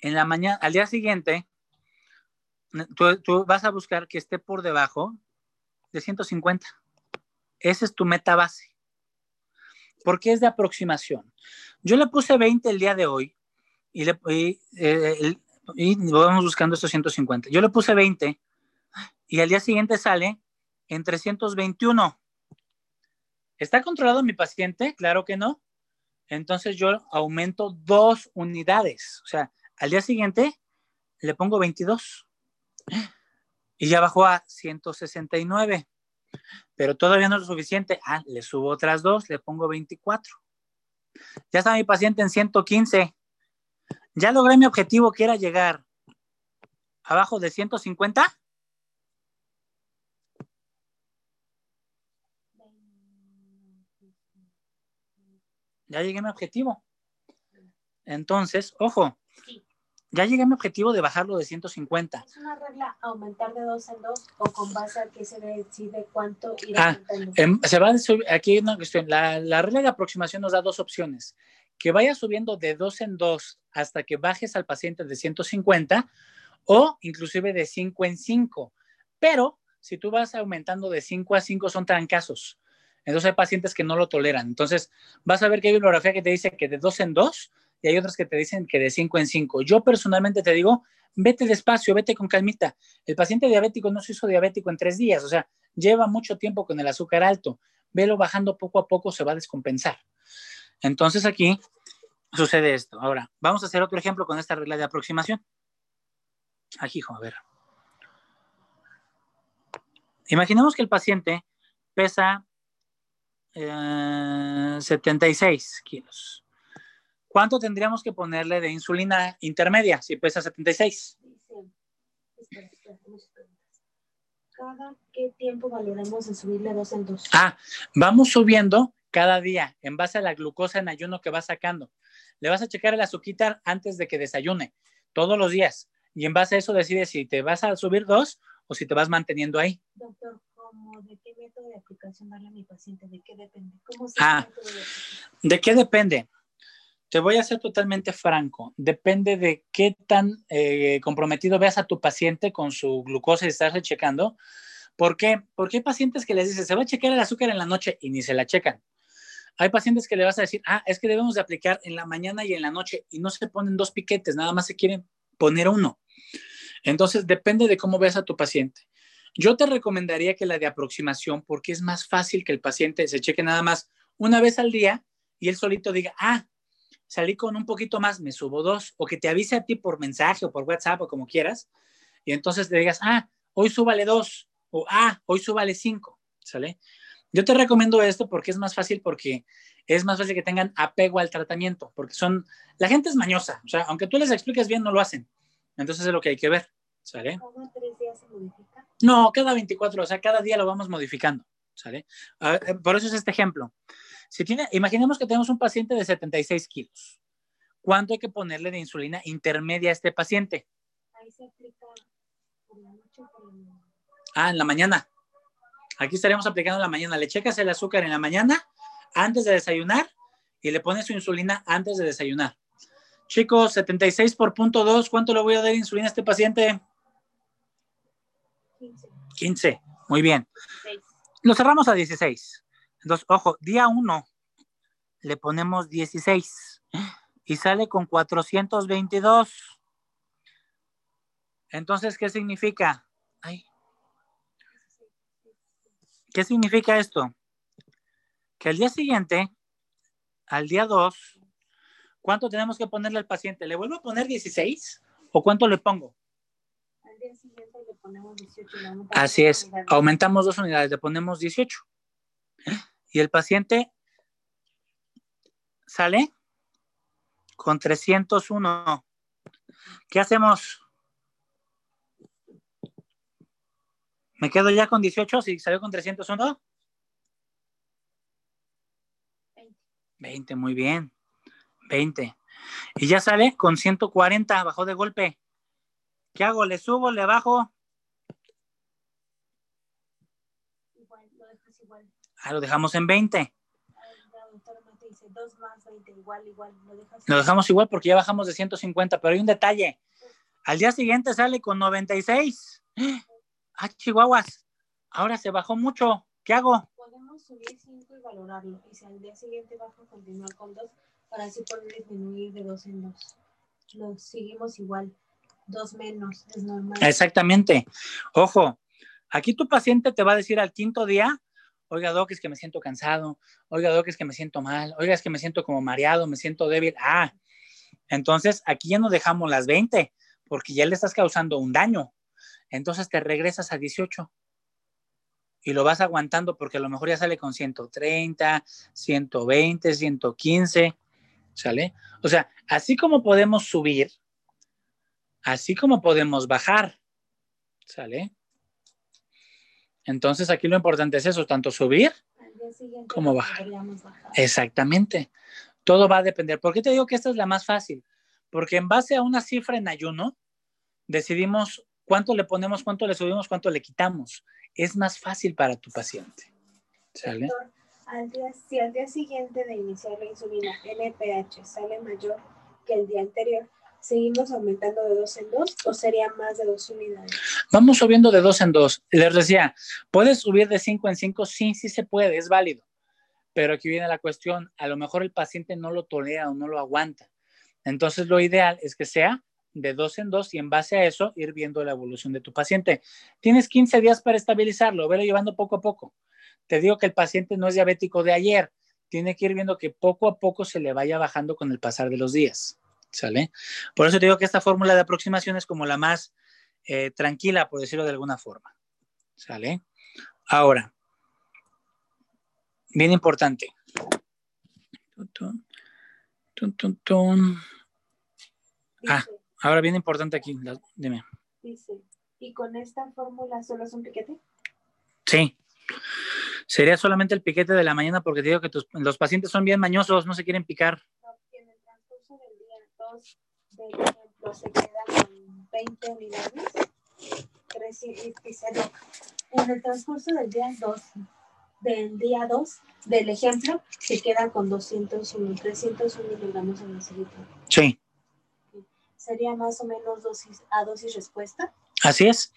en la mañana, al día siguiente, tú, vas a buscar que esté por debajo de 150. Esa es tu meta base. Porque es de aproximación. Yo le puse 20 el día de hoy y, le, y, eh, vamos buscando estos 150. Yo le puse 20 y al día siguiente sale en 321. ¿Está controlado mi paciente? Claro que no. Entonces yo aumento dos unidades. O sea, al día siguiente le pongo 22 y ya bajó a 169. Pero todavía no es lo suficiente. Ah, le subo otras dos, le pongo 24. Ya está mi paciente en 115. Ya logré mi objetivo que era llegar abajo de 150. Ya llegué a mi objetivo. Entonces, ojo, Sí. ya llegué a mi objetivo de bajarlo de 150. ¿Es una regla aumentar de dos en dos o con base a que se decide cuánto ir Ah? Em, se va a subir, aquí hay una cuestión. La, la regla de aproximación nos da dos opciones. Que vaya subiendo de dos en dos hasta que bajes al paciente de 150 o inclusive de 5 en 5. Pero si tú vas aumentando de 5 a 5 son trancazos. Entonces hay pacientes que no lo toleran. Entonces vas a ver que hay bibliografía que te dice que de dos en dos y hay otras que te dicen que de 5 en 5. Yo personalmente te digo, vete despacio, vete con calmita. El paciente diabético no se hizo diabético en tres días. O sea, lleva mucho tiempo con el azúcar alto, velo bajando poco a poco, se va a descompensar. Entonces aquí sucede esto. Ahora, vamos a hacer otro ejemplo con esta regla de aproximación. Aquí, a ver. Imaginemos que el paciente pesa eh, 76 kilos. ¿Cuánto tendríamos que ponerle de insulina intermedia si pesa 76? Dice, espera, espera, muchas preguntas. ¿Cada qué tiempo valoramos en subirle dos en dos? Ah, vamos subiendo cada día en base a la glucosa en ayuno que va sacando. Le vas a checar el azúcar antes de que desayune, todos los días. Y en base a eso decides si te vas a subir dos o si te vas manteniendo ahí. Doctor, ¿cómo, ¿de qué método de aplicación darle a mi paciente? ¿De qué depende? ¿Cómo se Ah. ¿De qué depende? Te voy a ser totalmente franco. Depende de qué tan eh, comprometido veas a tu paciente con su glucosa y estarse checando. ¿Por qué? Porque hay pacientes que les dices, se va a checar el azúcar en la noche y ni se la checan. Hay pacientes que le vas a decir, ah, es que debemos de aplicar en la mañana y en la noche y no se ponen dos piquetes, nada más se quieren poner uno. Entonces, depende de cómo veas a tu paciente. Yo te recomendaría que la de aproximación, porque es más fácil que el paciente se cheque nada más una vez al día y él solito diga, ah, salí con un poquito más, me subo dos, o que te avise a ti por mensaje o por WhatsApp o como quieras, y entonces te digas, ah, hoy súbale dos, o ah, hoy súbale cinco, ¿sale? Yo te recomiendo esto porque es más fácil, porque es más fácil que tengan apego al tratamiento, porque son, la gente es mañosa, o sea, aunque tú les expliques bien, no lo hacen. Entonces es lo que hay que ver, ¿sale? ¿Cada tres días modifica? No, cada 24, o sea, cada día lo vamos modificando, ¿sale? Eh, por eso es este ejemplo. Si tiene, imaginemos que tenemos un paciente de 76 kilos. ¿Cuánto hay que ponerle de insulina intermedia a este paciente? Ahí se aplica por la noche por. Ah, en la mañana. Aquí estaríamos aplicando en la mañana. Le checas el azúcar en la mañana antes de desayunar y le pones su insulina antes de desayunar. Chicos, 76 por punto 2, ¿cuánto le voy a dar insulina a este paciente? 15, 15. Muy bien. 6. Lo cerramos a 16. Entonces, ojo, día 1 le ponemos 16 y sale con 422. Entonces, ¿qué significa? Ay, ¿Qué significa esto? Que al día siguiente, al día 2, ¿cuánto tenemos que ponerle al paciente? ¿Le vuelvo a poner 16 o cuánto le pongo? Día siguiente le ponemos 18. le aumentamos Así es, aumentamos dos unidades, le ponemos 18. Y el paciente sale con 301. ¿Qué hacemos? ¿Me quedo ya con 18 si salió con 301? 20. 20, muy bien. 20. Y ya sale con 140, bajó de golpe. ¿Qué hago? ¿Le subo, le bajo? Igual, lo dejas igual. Ah, lo dejamos en 20. Ahí La doctora Mate dice 2 más 20, igual, igual. Lo dejas Lo dejamos igual porque ya bajamos de 150, pero hay un detalle. Al día siguiente sale con 96. Ah, chihuahuas. Ahora se bajó mucho. ¿Qué hago? Podemos subir 5 y valorarlo. Y si al día siguiente baja, continuar con 2 para así poder disminuir de 2 en 2. Lo seguimos igual. 2 menos, es normal. Exactamente. Ojo, aquí tu paciente te va a decir al quinto día, oiga, Doc, es que me siento cansado. Oiga, Doc, es que me siento mal. Oiga, es que me siento como mareado, me siento débil. Ah, entonces aquí ya no dejamos las 20 porque ya le estás causando un daño. Entonces te regresas a 18 y lo vas aguantando porque a lo mejor ya sale con 130, 120, 115, ¿sale? O sea, así como podemos subir, así como podemos bajar, ¿sale? Entonces aquí lo importante es eso, tanto subir, Al día siguiente ¿Cómo lo bajar? exactamente. Todo va a depender. ¿Por qué te digo que esta es la más fácil? Porque en base a una cifra en ayuno, decidimos cuánto le ponemos, cuánto le subimos, cuánto le quitamos. Es más fácil para tu paciente. ¿Sale? Al día, si al día siguiente de iniciar la insulina NPH sale mayor que el día anterior, ¿seguimos aumentando de 2 en 2 o sería más de 2 unidades? Vamos subiendo de dos en dos. Les decía, ¿puedes subir de cinco en cinco? Sí, sí se puede, es válido. Pero aquí viene la cuestión, a lo mejor el paciente no lo tolera o no lo aguanta. Entonces lo ideal es que sea de dos en dos y en base a eso ir viendo la evolución de tu paciente. Tienes 15 días para estabilizarlo, velo llevando poco a poco. Te digo que el paciente no es diabético de ayer, tiene que ir viendo que poco a poco se le vaya bajando con el pasar de los días. ¿Sale? Por eso te digo que esta fórmula de aproximación es como la más eh, tranquila, por decirlo de alguna forma. ¿Sale? Ahora, bien importante. Ah, ahora bien importante aquí, dime. dice, ¿y con esta fórmula solo es un piquete? Sí. Sería solamente el piquete de la mañana porque te digo que tus- los pacientes son bien mañosos, no se quieren picar. No, que en el transcurso del día 2, de ejemplo, se queda con 20 unidades. Reci- dice, no, en el transcurso del día 2, del día 2 del ejemplo, se queda con 201, 301 miligramos en litro. Sí, Sería más o menos dosis a dosis respuesta. así es.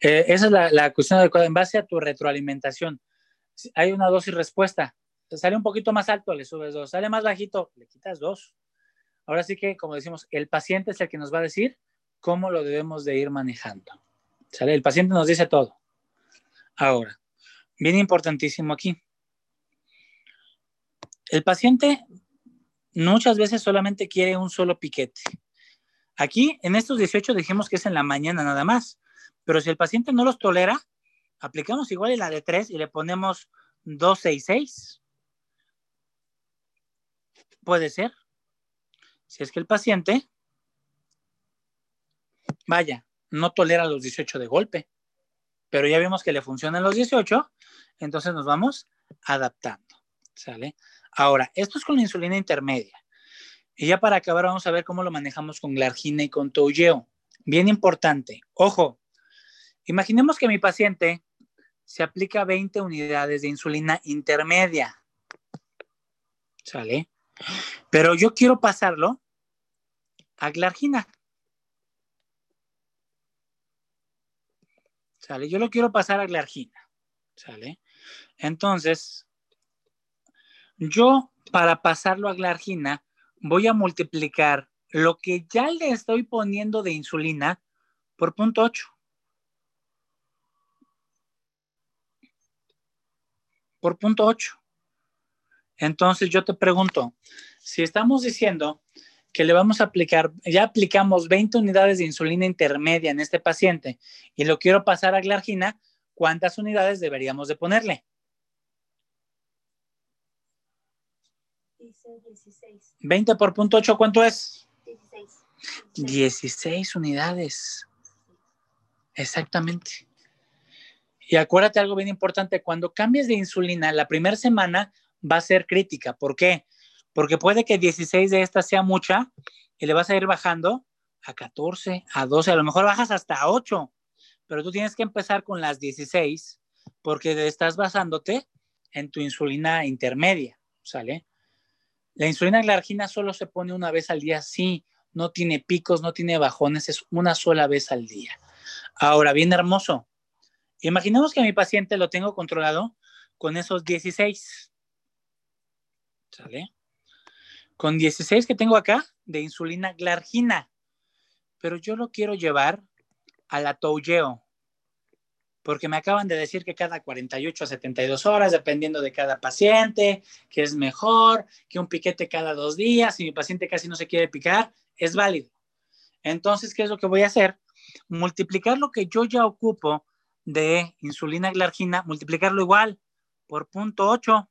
Eh, esa es la, la cuestión adecuada en base a tu retroalimentación. Hay una dosis respuesta. Sale un poquito más alto, le subes dos. Sale más bajito, le quitas dos. Ahora sí que, como decimos, el paciente es el que nos va a decir cómo lo debemos de ir manejando. ¿Sale? El paciente nos dice todo. Ahora, bien importantísimo aquí. El paciente muchas veces solamente quiere un solo piquete. Aquí, en estos 18 dijimos que es en la mañana nada más, pero si el paciente no los tolera, aplicamos igual en la de 3 y le ponemos 266. Puede ser. Si es que el paciente, vaya, no tolera los 18 de golpe, pero ya vimos que le funcionan los 18, entonces nos vamos adaptando. ¿Sale? Ahora, esto es con la insulina intermedia. Y ya para acabar, vamos a ver cómo lo manejamos con glargina y con toujeo. Bien importante. Ojo, imaginemos que mi paciente se aplica 20 unidades de insulina intermedia. ¿Sale? Pero yo quiero pasarlo a glargina. ¿Sale? Yo lo quiero pasar a glargina. ¿Sale? Entonces, yo para pasarlo a glargina voy a multiplicar lo que ya le estoy poniendo de insulina por punto 8. Por punto 8. Entonces yo te pregunto, si estamos diciendo que le vamos a aplicar, ya aplicamos 20 unidades de insulina intermedia en este paciente y lo quiero pasar a glargina, ¿cuántas unidades deberíamos de ponerle? Dice 16. 20 por punto 8, ¿cuánto es? 16. 16 unidades. Exactamente. Y acuérdate algo bien importante, cuando cambies de insulina, la primera semana va a ser crítica. ¿Por qué? Porque puede que 16 de estas sea mucha y le vas a ir bajando a 14, a 12, a lo mejor bajas hasta 8, pero tú tienes que empezar con las 16 porque estás basándote en tu insulina intermedia, ¿sale? La insulina glargina solo se pone una vez al día, sí, no tiene picos, no tiene bajones, es una sola vez al día. Ahora, bien hermoso. Imaginemos que mi paciente lo tengo controlado con esos 16. ¿Sale? Con 16 que tengo acá de insulina glargina. Pero yo lo quiero llevar a la. Porque me acaban de decir que cada 48 a 72 horas, dependiendo de cada paciente, que es mejor, que un piquete cada dos días, si mi paciente casi no se quiere picar, es válido. Entonces, ¿qué es lo que voy a hacer? Multiplicar lo que yo ya ocupo de insulina glargina, multiplicarlo igual por punto 8.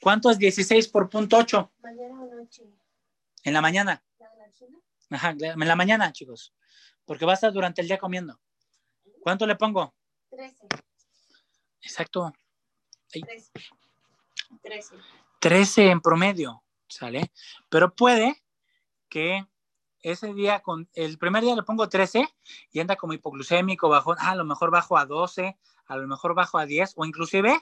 ¿Cuánto es 16 por punto 8? Mañana o noche. En la mañana. Ajá, en la mañana, chicos. Porque va a estar durante el día comiendo. ¿Cuánto le pongo? 13. Exacto. 13. 13. 13 en promedio, ¿sale? Pero puede que ese día, con el primer día le pongo 13 y anda como hipoglucémico, bajo, ah, a lo mejor bajo a 12, a lo mejor bajo a 10 o inclusive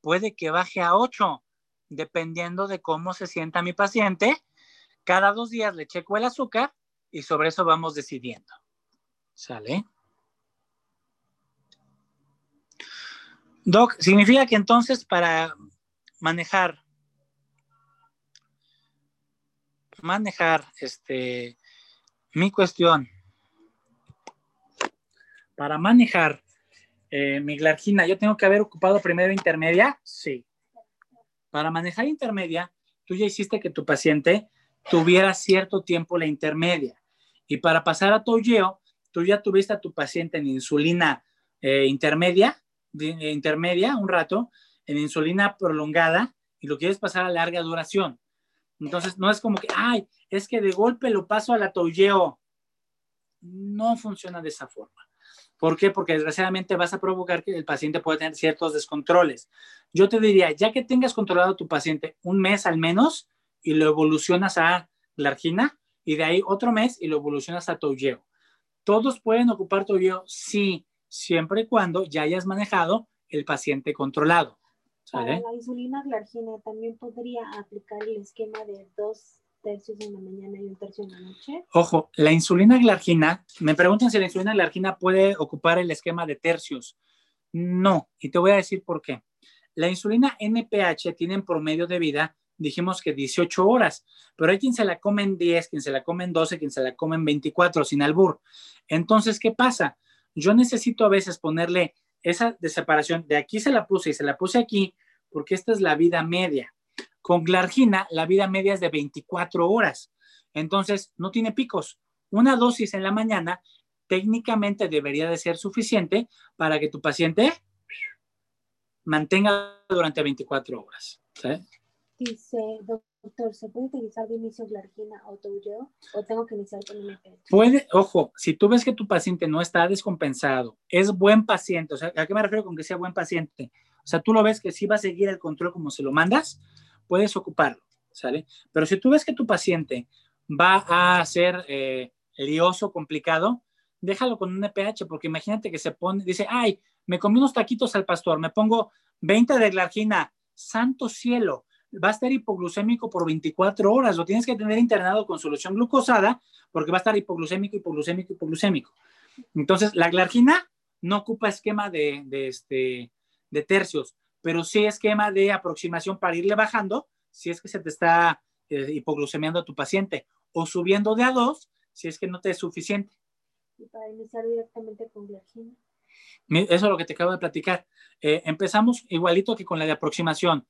puede que baje a 8, dependiendo de cómo se sienta mi paciente. Cada dos días le checo el azúcar y sobre eso vamos decidiendo. ¿Sale? Doc, significa que entonces para manejar manejar este, mi cuestión, para manejar eh, mi glargina, ¿yo tengo que haber ocupado primero intermedia? Sí. Para manejar intermedia, tú ya hiciste que tu paciente tuviera cierto tiempo la intermedia. Y para pasar a tolleo, tú ya tuviste a tu paciente en insulina eh, intermedia, de- intermedia un rato, en insulina prolongada, y lo quieres pasar a larga duración. Entonces, no es como que, ay, es que de golpe lo paso a la tolleo. No funciona de esa forma. ¿Por qué? Porque desgraciadamente vas a provocar que el paciente pueda tener ciertos descontroles. Yo te diría, ya que tengas controlado a tu paciente un mes al menos y lo evolucionas a glargina y de ahí otro mes y lo evolucionas a tolleo. ¿Todos pueden ocupar tolleo? Sí, siempre y cuando ya hayas manejado el paciente controlado. Para ¿Sale? la insulina glargina también podría aplicar el esquema de dos tercios en la mañana y un tercio en la noche. Ojo, la insulina glargina, me preguntan si la insulina glargina puede ocupar el esquema de tercios. No, y te voy a decir por qué. La insulina NPH tiene en promedio de vida, dijimos que 18 horas, pero hay quien se la come en 10, quien se la come en 12, quien se la come en 24, sin albur. Entonces, ¿qué pasa? Yo necesito a veces ponerle esa de separación, de aquí se la puse y se la puse aquí, porque esta es la vida media. Con glargina, la vida media es de 24 horas. Entonces, no tiene picos. Una dosis en la mañana técnicamente debería de ser suficiente para que tu paciente mantenga durante 24 horas. ¿sí? Dice, doctor, ¿se puede utilizar de inicio glargina o tolleo o tengo que iniciar con NPH? Puede, ojo, si tú ves que tu paciente no está descompensado, es buen paciente, o sea, ¿a qué me refiero con que sea buen paciente? O sea, tú lo ves que sí va a seguir el control como se lo mandas, puedes ocuparlo, ¿sale? Pero si tú ves que tu paciente va a ser eh, lioso, complicado, déjalo con un NPH, porque imagínate que se pone, dice, ay, me comí unos taquitos al pastor, me pongo 20 de glargina, santo cielo, va a estar hipoglucémico por 24 horas, lo tienes que tener internado con solución glucosada, porque va a estar hipoglucémico, hipoglucémico, hipoglucémico. Entonces, la glargina no ocupa esquema de, este, de tercios, pero sí esquema de aproximación para irle bajando si es que se te está eh, hipoglucemiando a tu paciente, o subiendo de a dos si es que no te es suficiente. Y para iniciar directamente con glargina. Eso es lo que te acabo de platicar. Eh, empezamos igualito que con la de aproximación.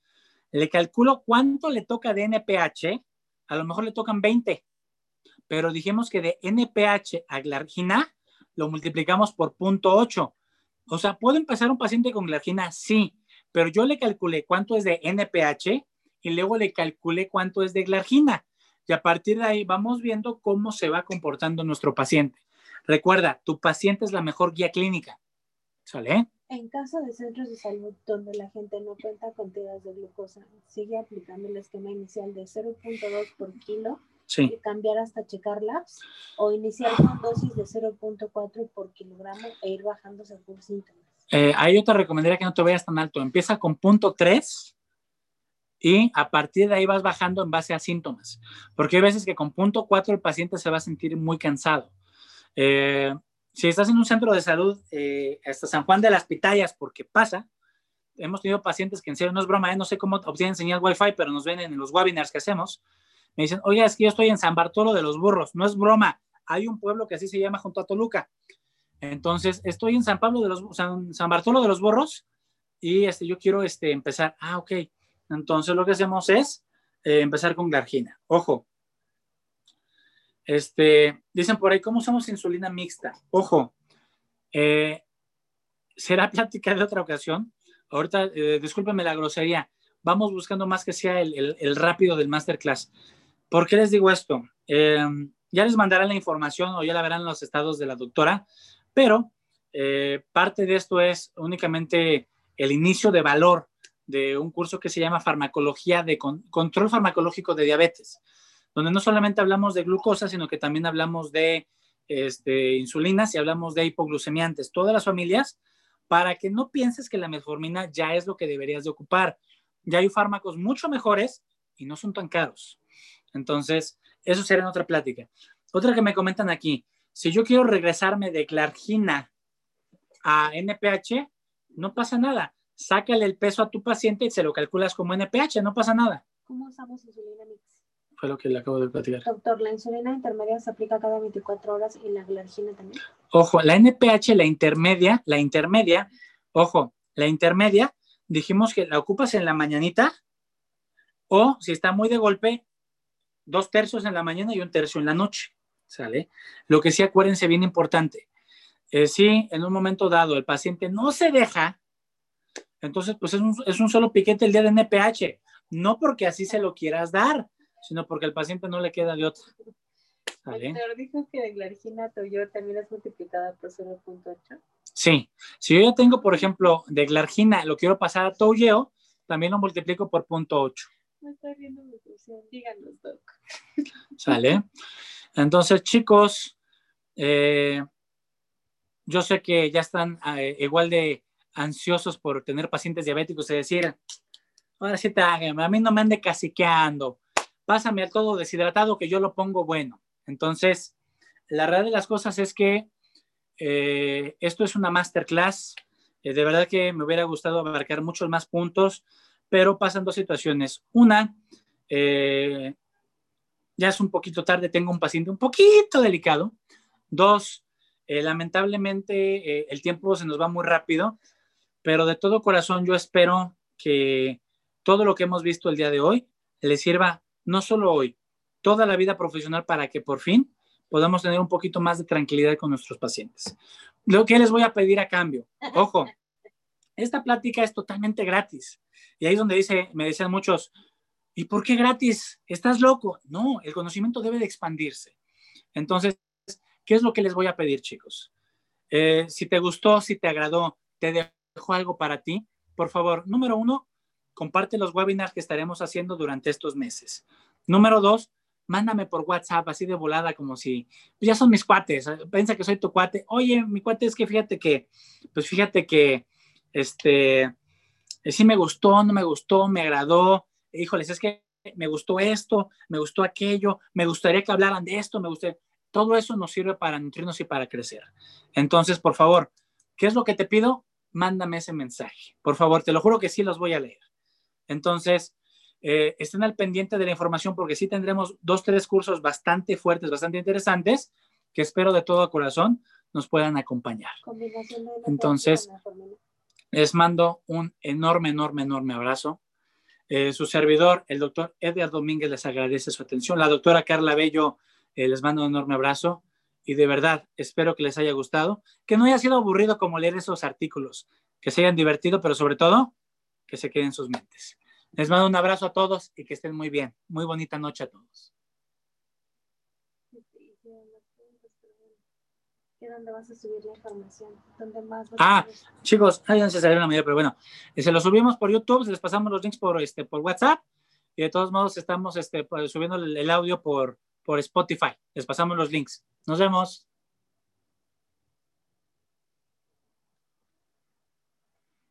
Le calculo cuánto le toca de NPH, a lo mejor le tocan 20, pero dijimos que de NPH a glargina lo multiplicamos por 0.8. O sea, ¿puedo empezar un paciente con glargina? Sí, pero yo le calculé cuánto es de NPH y luego le calculé cuánto es de glargina. Y a partir de ahí vamos viendo cómo se va comportando nuestro paciente. Recuerda, tu paciente es la mejor guía clínica. ¿Sale? En caso de centros de salud donde la gente no cuenta con tiras de glucosa, sigue aplicando el esquema inicial de 0.2 por kilo Sí. y cambiar hasta checar labs o iniciar con dosis de 0.4 por kilogramo e ir bajando según síntomas. Eh, ahí yo te recomendaría que no te vayas tan alto. Empieza con punto 3 y a partir de ahí vas bajando en base a síntomas. Porque hay veces que con punto 4 el paciente se va a sentir muy cansado. Eh, si estás en un centro de salud, eh, hasta San Juan de las Pitayas, porque pasa, hemos tenido pacientes que en serio no es broma, ¿eh? no sé cómo obtienen señal Wi-Fi, pero nos ven en los webinars que hacemos. Me dicen, oye, es que yo estoy en San Bartolo de los Burros, no es broma, hay un pueblo que así se llama junto a Toluca. Entonces, estoy en San Pablo de los San, Bartolo de los Burros y este, yo quiero este, empezar. Ah, ok. Entonces, lo que hacemos es eh, empezar con glargina. Ojo. Este, dicen por ahí, ¿cómo usamos insulina mixta? Ojo. Eh, será (laughs) plática de otra ocasión. Ahorita, eh, discúlpenme la grosería. Vamos buscando más que sea el, el, el rápido del masterclass. ¿Por qué les digo esto? Eh, ya les mandarán la información o ya la verán los estados de la doctora, pero eh, parte de esto es únicamente el inicio de valor de un curso que se llama Farmacología de con, Control Farmacológico de Diabetes, donde no solamente hablamos de glucosa, sino que también hablamos de este, insulinas y hablamos de hipoglucemiantes, todas las familias, para que no pienses que la metformina ya es lo que deberías de ocupar. Ya hay fármacos mucho mejores y no son tan caros. Entonces, eso será en otra plática. Otra que me comentan aquí, si yo quiero regresarme de glargina a NPH, no pasa nada. Sácale el peso a tu paciente y se lo calculas como NPH, no pasa nada. ¿Cómo usamos insulina mix? fue lo que le acabo de platicar. Doctor, la insulina intermedia se aplica cada 24 horas y la glargina también. Ojo, la NPH, la intermedia, la intermedia, ojo, la intermedia, dijimos que la ocupas en la mañanita o si está muy de golpe, dos tercios en la mañana y un tercio en la noche, ¿sale? Lo que sí acuérdense bien importante, eh, si en un momento dado el paciente no se deja, entonces pues es un, es un solo piquete el día de NPH, no porque así se lo quieras dar, sino porque al paciente no le queda de otra. ¿Sale? Dijo que la glargina tuyo también es multiplicada por 0.8. Sí, si yo ya tengo, por ejemplo, de glargina, lo quiero pasar a touyeo, también lo multiplico por punto 8. No está viendo mi función. Díganos, doc. ¿Sale? Entonces, chicos, eh, yo sé que ya están eh, igual de ansiosos por tener pacientes diabéticos y decir, ahora sí te hagan, a mí no me ande caciqueando, pásame al todo deshidratado que yo lo pongo bueno. Entonces, la realidad de las cosas es que eh, esto es una masterclass. De verdad que me hubiera gustado abarcar muchos más puntos, pero pasan dos situaciones. Una, eh, ya es un poquito tarde, tengo un paciente un poquito delicado. Dos, eh, lamentablemente eh, el tiempo se nos va muy rápido, pero de todo corazón yo espero que todo lo que hemos visto el día de hoy le sirva no solo hoy, toda la vida profesional para que por fin podamos tener un poquito más de tranquilidad con nuestros pacientes. Lo que les voy a pedir a cambio, ojo, (laughs) esta plática es totalmente gratis. Y ahí es donde dice, me decían muchos, ¿y por qué gratis? ¿Estás loco? No, el conocimiento debe de expandirse. Entonces, ¿qué es lo que les voy a pedir, chicos? Eh, si te gustó, si te agradó, te dejó algo para ti, por favor, número uno, comparte los webinars que estaremos haciendo durante estos meses. Número dos, mándame por WhatsApp así de volada como si pues ya son mis cuates, piensa que soy tu cuate. Oye, mi cuate es que fíjate que, pues fíjate que, este, eh, sí me gustó, no me gustó, me agradó. Híjoles, es que me gustó esto, me gustó aquello, me gustaría que hablaran de esto, me gustaría. Todo eso nos sirve para nutrirnos y para crecer. Entonces, por favor, ¿qué es lo que te pido? Mándame ese mensaje. Por favor, te lo juro que sí los voy a leer. Entonces, eh, estén al pendiente de la información porque sí tendremos dos, tres cursos bastante fuertes, bastante interesantes, que espero de todo corazón nos puedan acompañar. Entonces, les mando un enorme, enorme, enorme abrazo. Eh, su servidor, el doctor Edgar Domínguez, les agradece su atención. La doctora Carla Bello eh, les mando un enorme abrazo y de verdad espero que les haya gustado, que no haya sido aburrido como leer esos artículos, que se hayan divertido, pero sobre todo que se queden en sus mentes. Les mando un abrazo a todos y que estén muy bien. Muy bonita noche a todos. ¿Y dónde vas a subir la información? ¿Dónde más vas Ah, a? Chicos, ahí no se salió la medida, pero bueno, eh, se los subimos por YouTube, les pasamos los links por, este, por WhatsApp y de todos modos estamos este, pues, subiendo el, el audio por, por Spotify. Les pasamos los links. Nos vemos.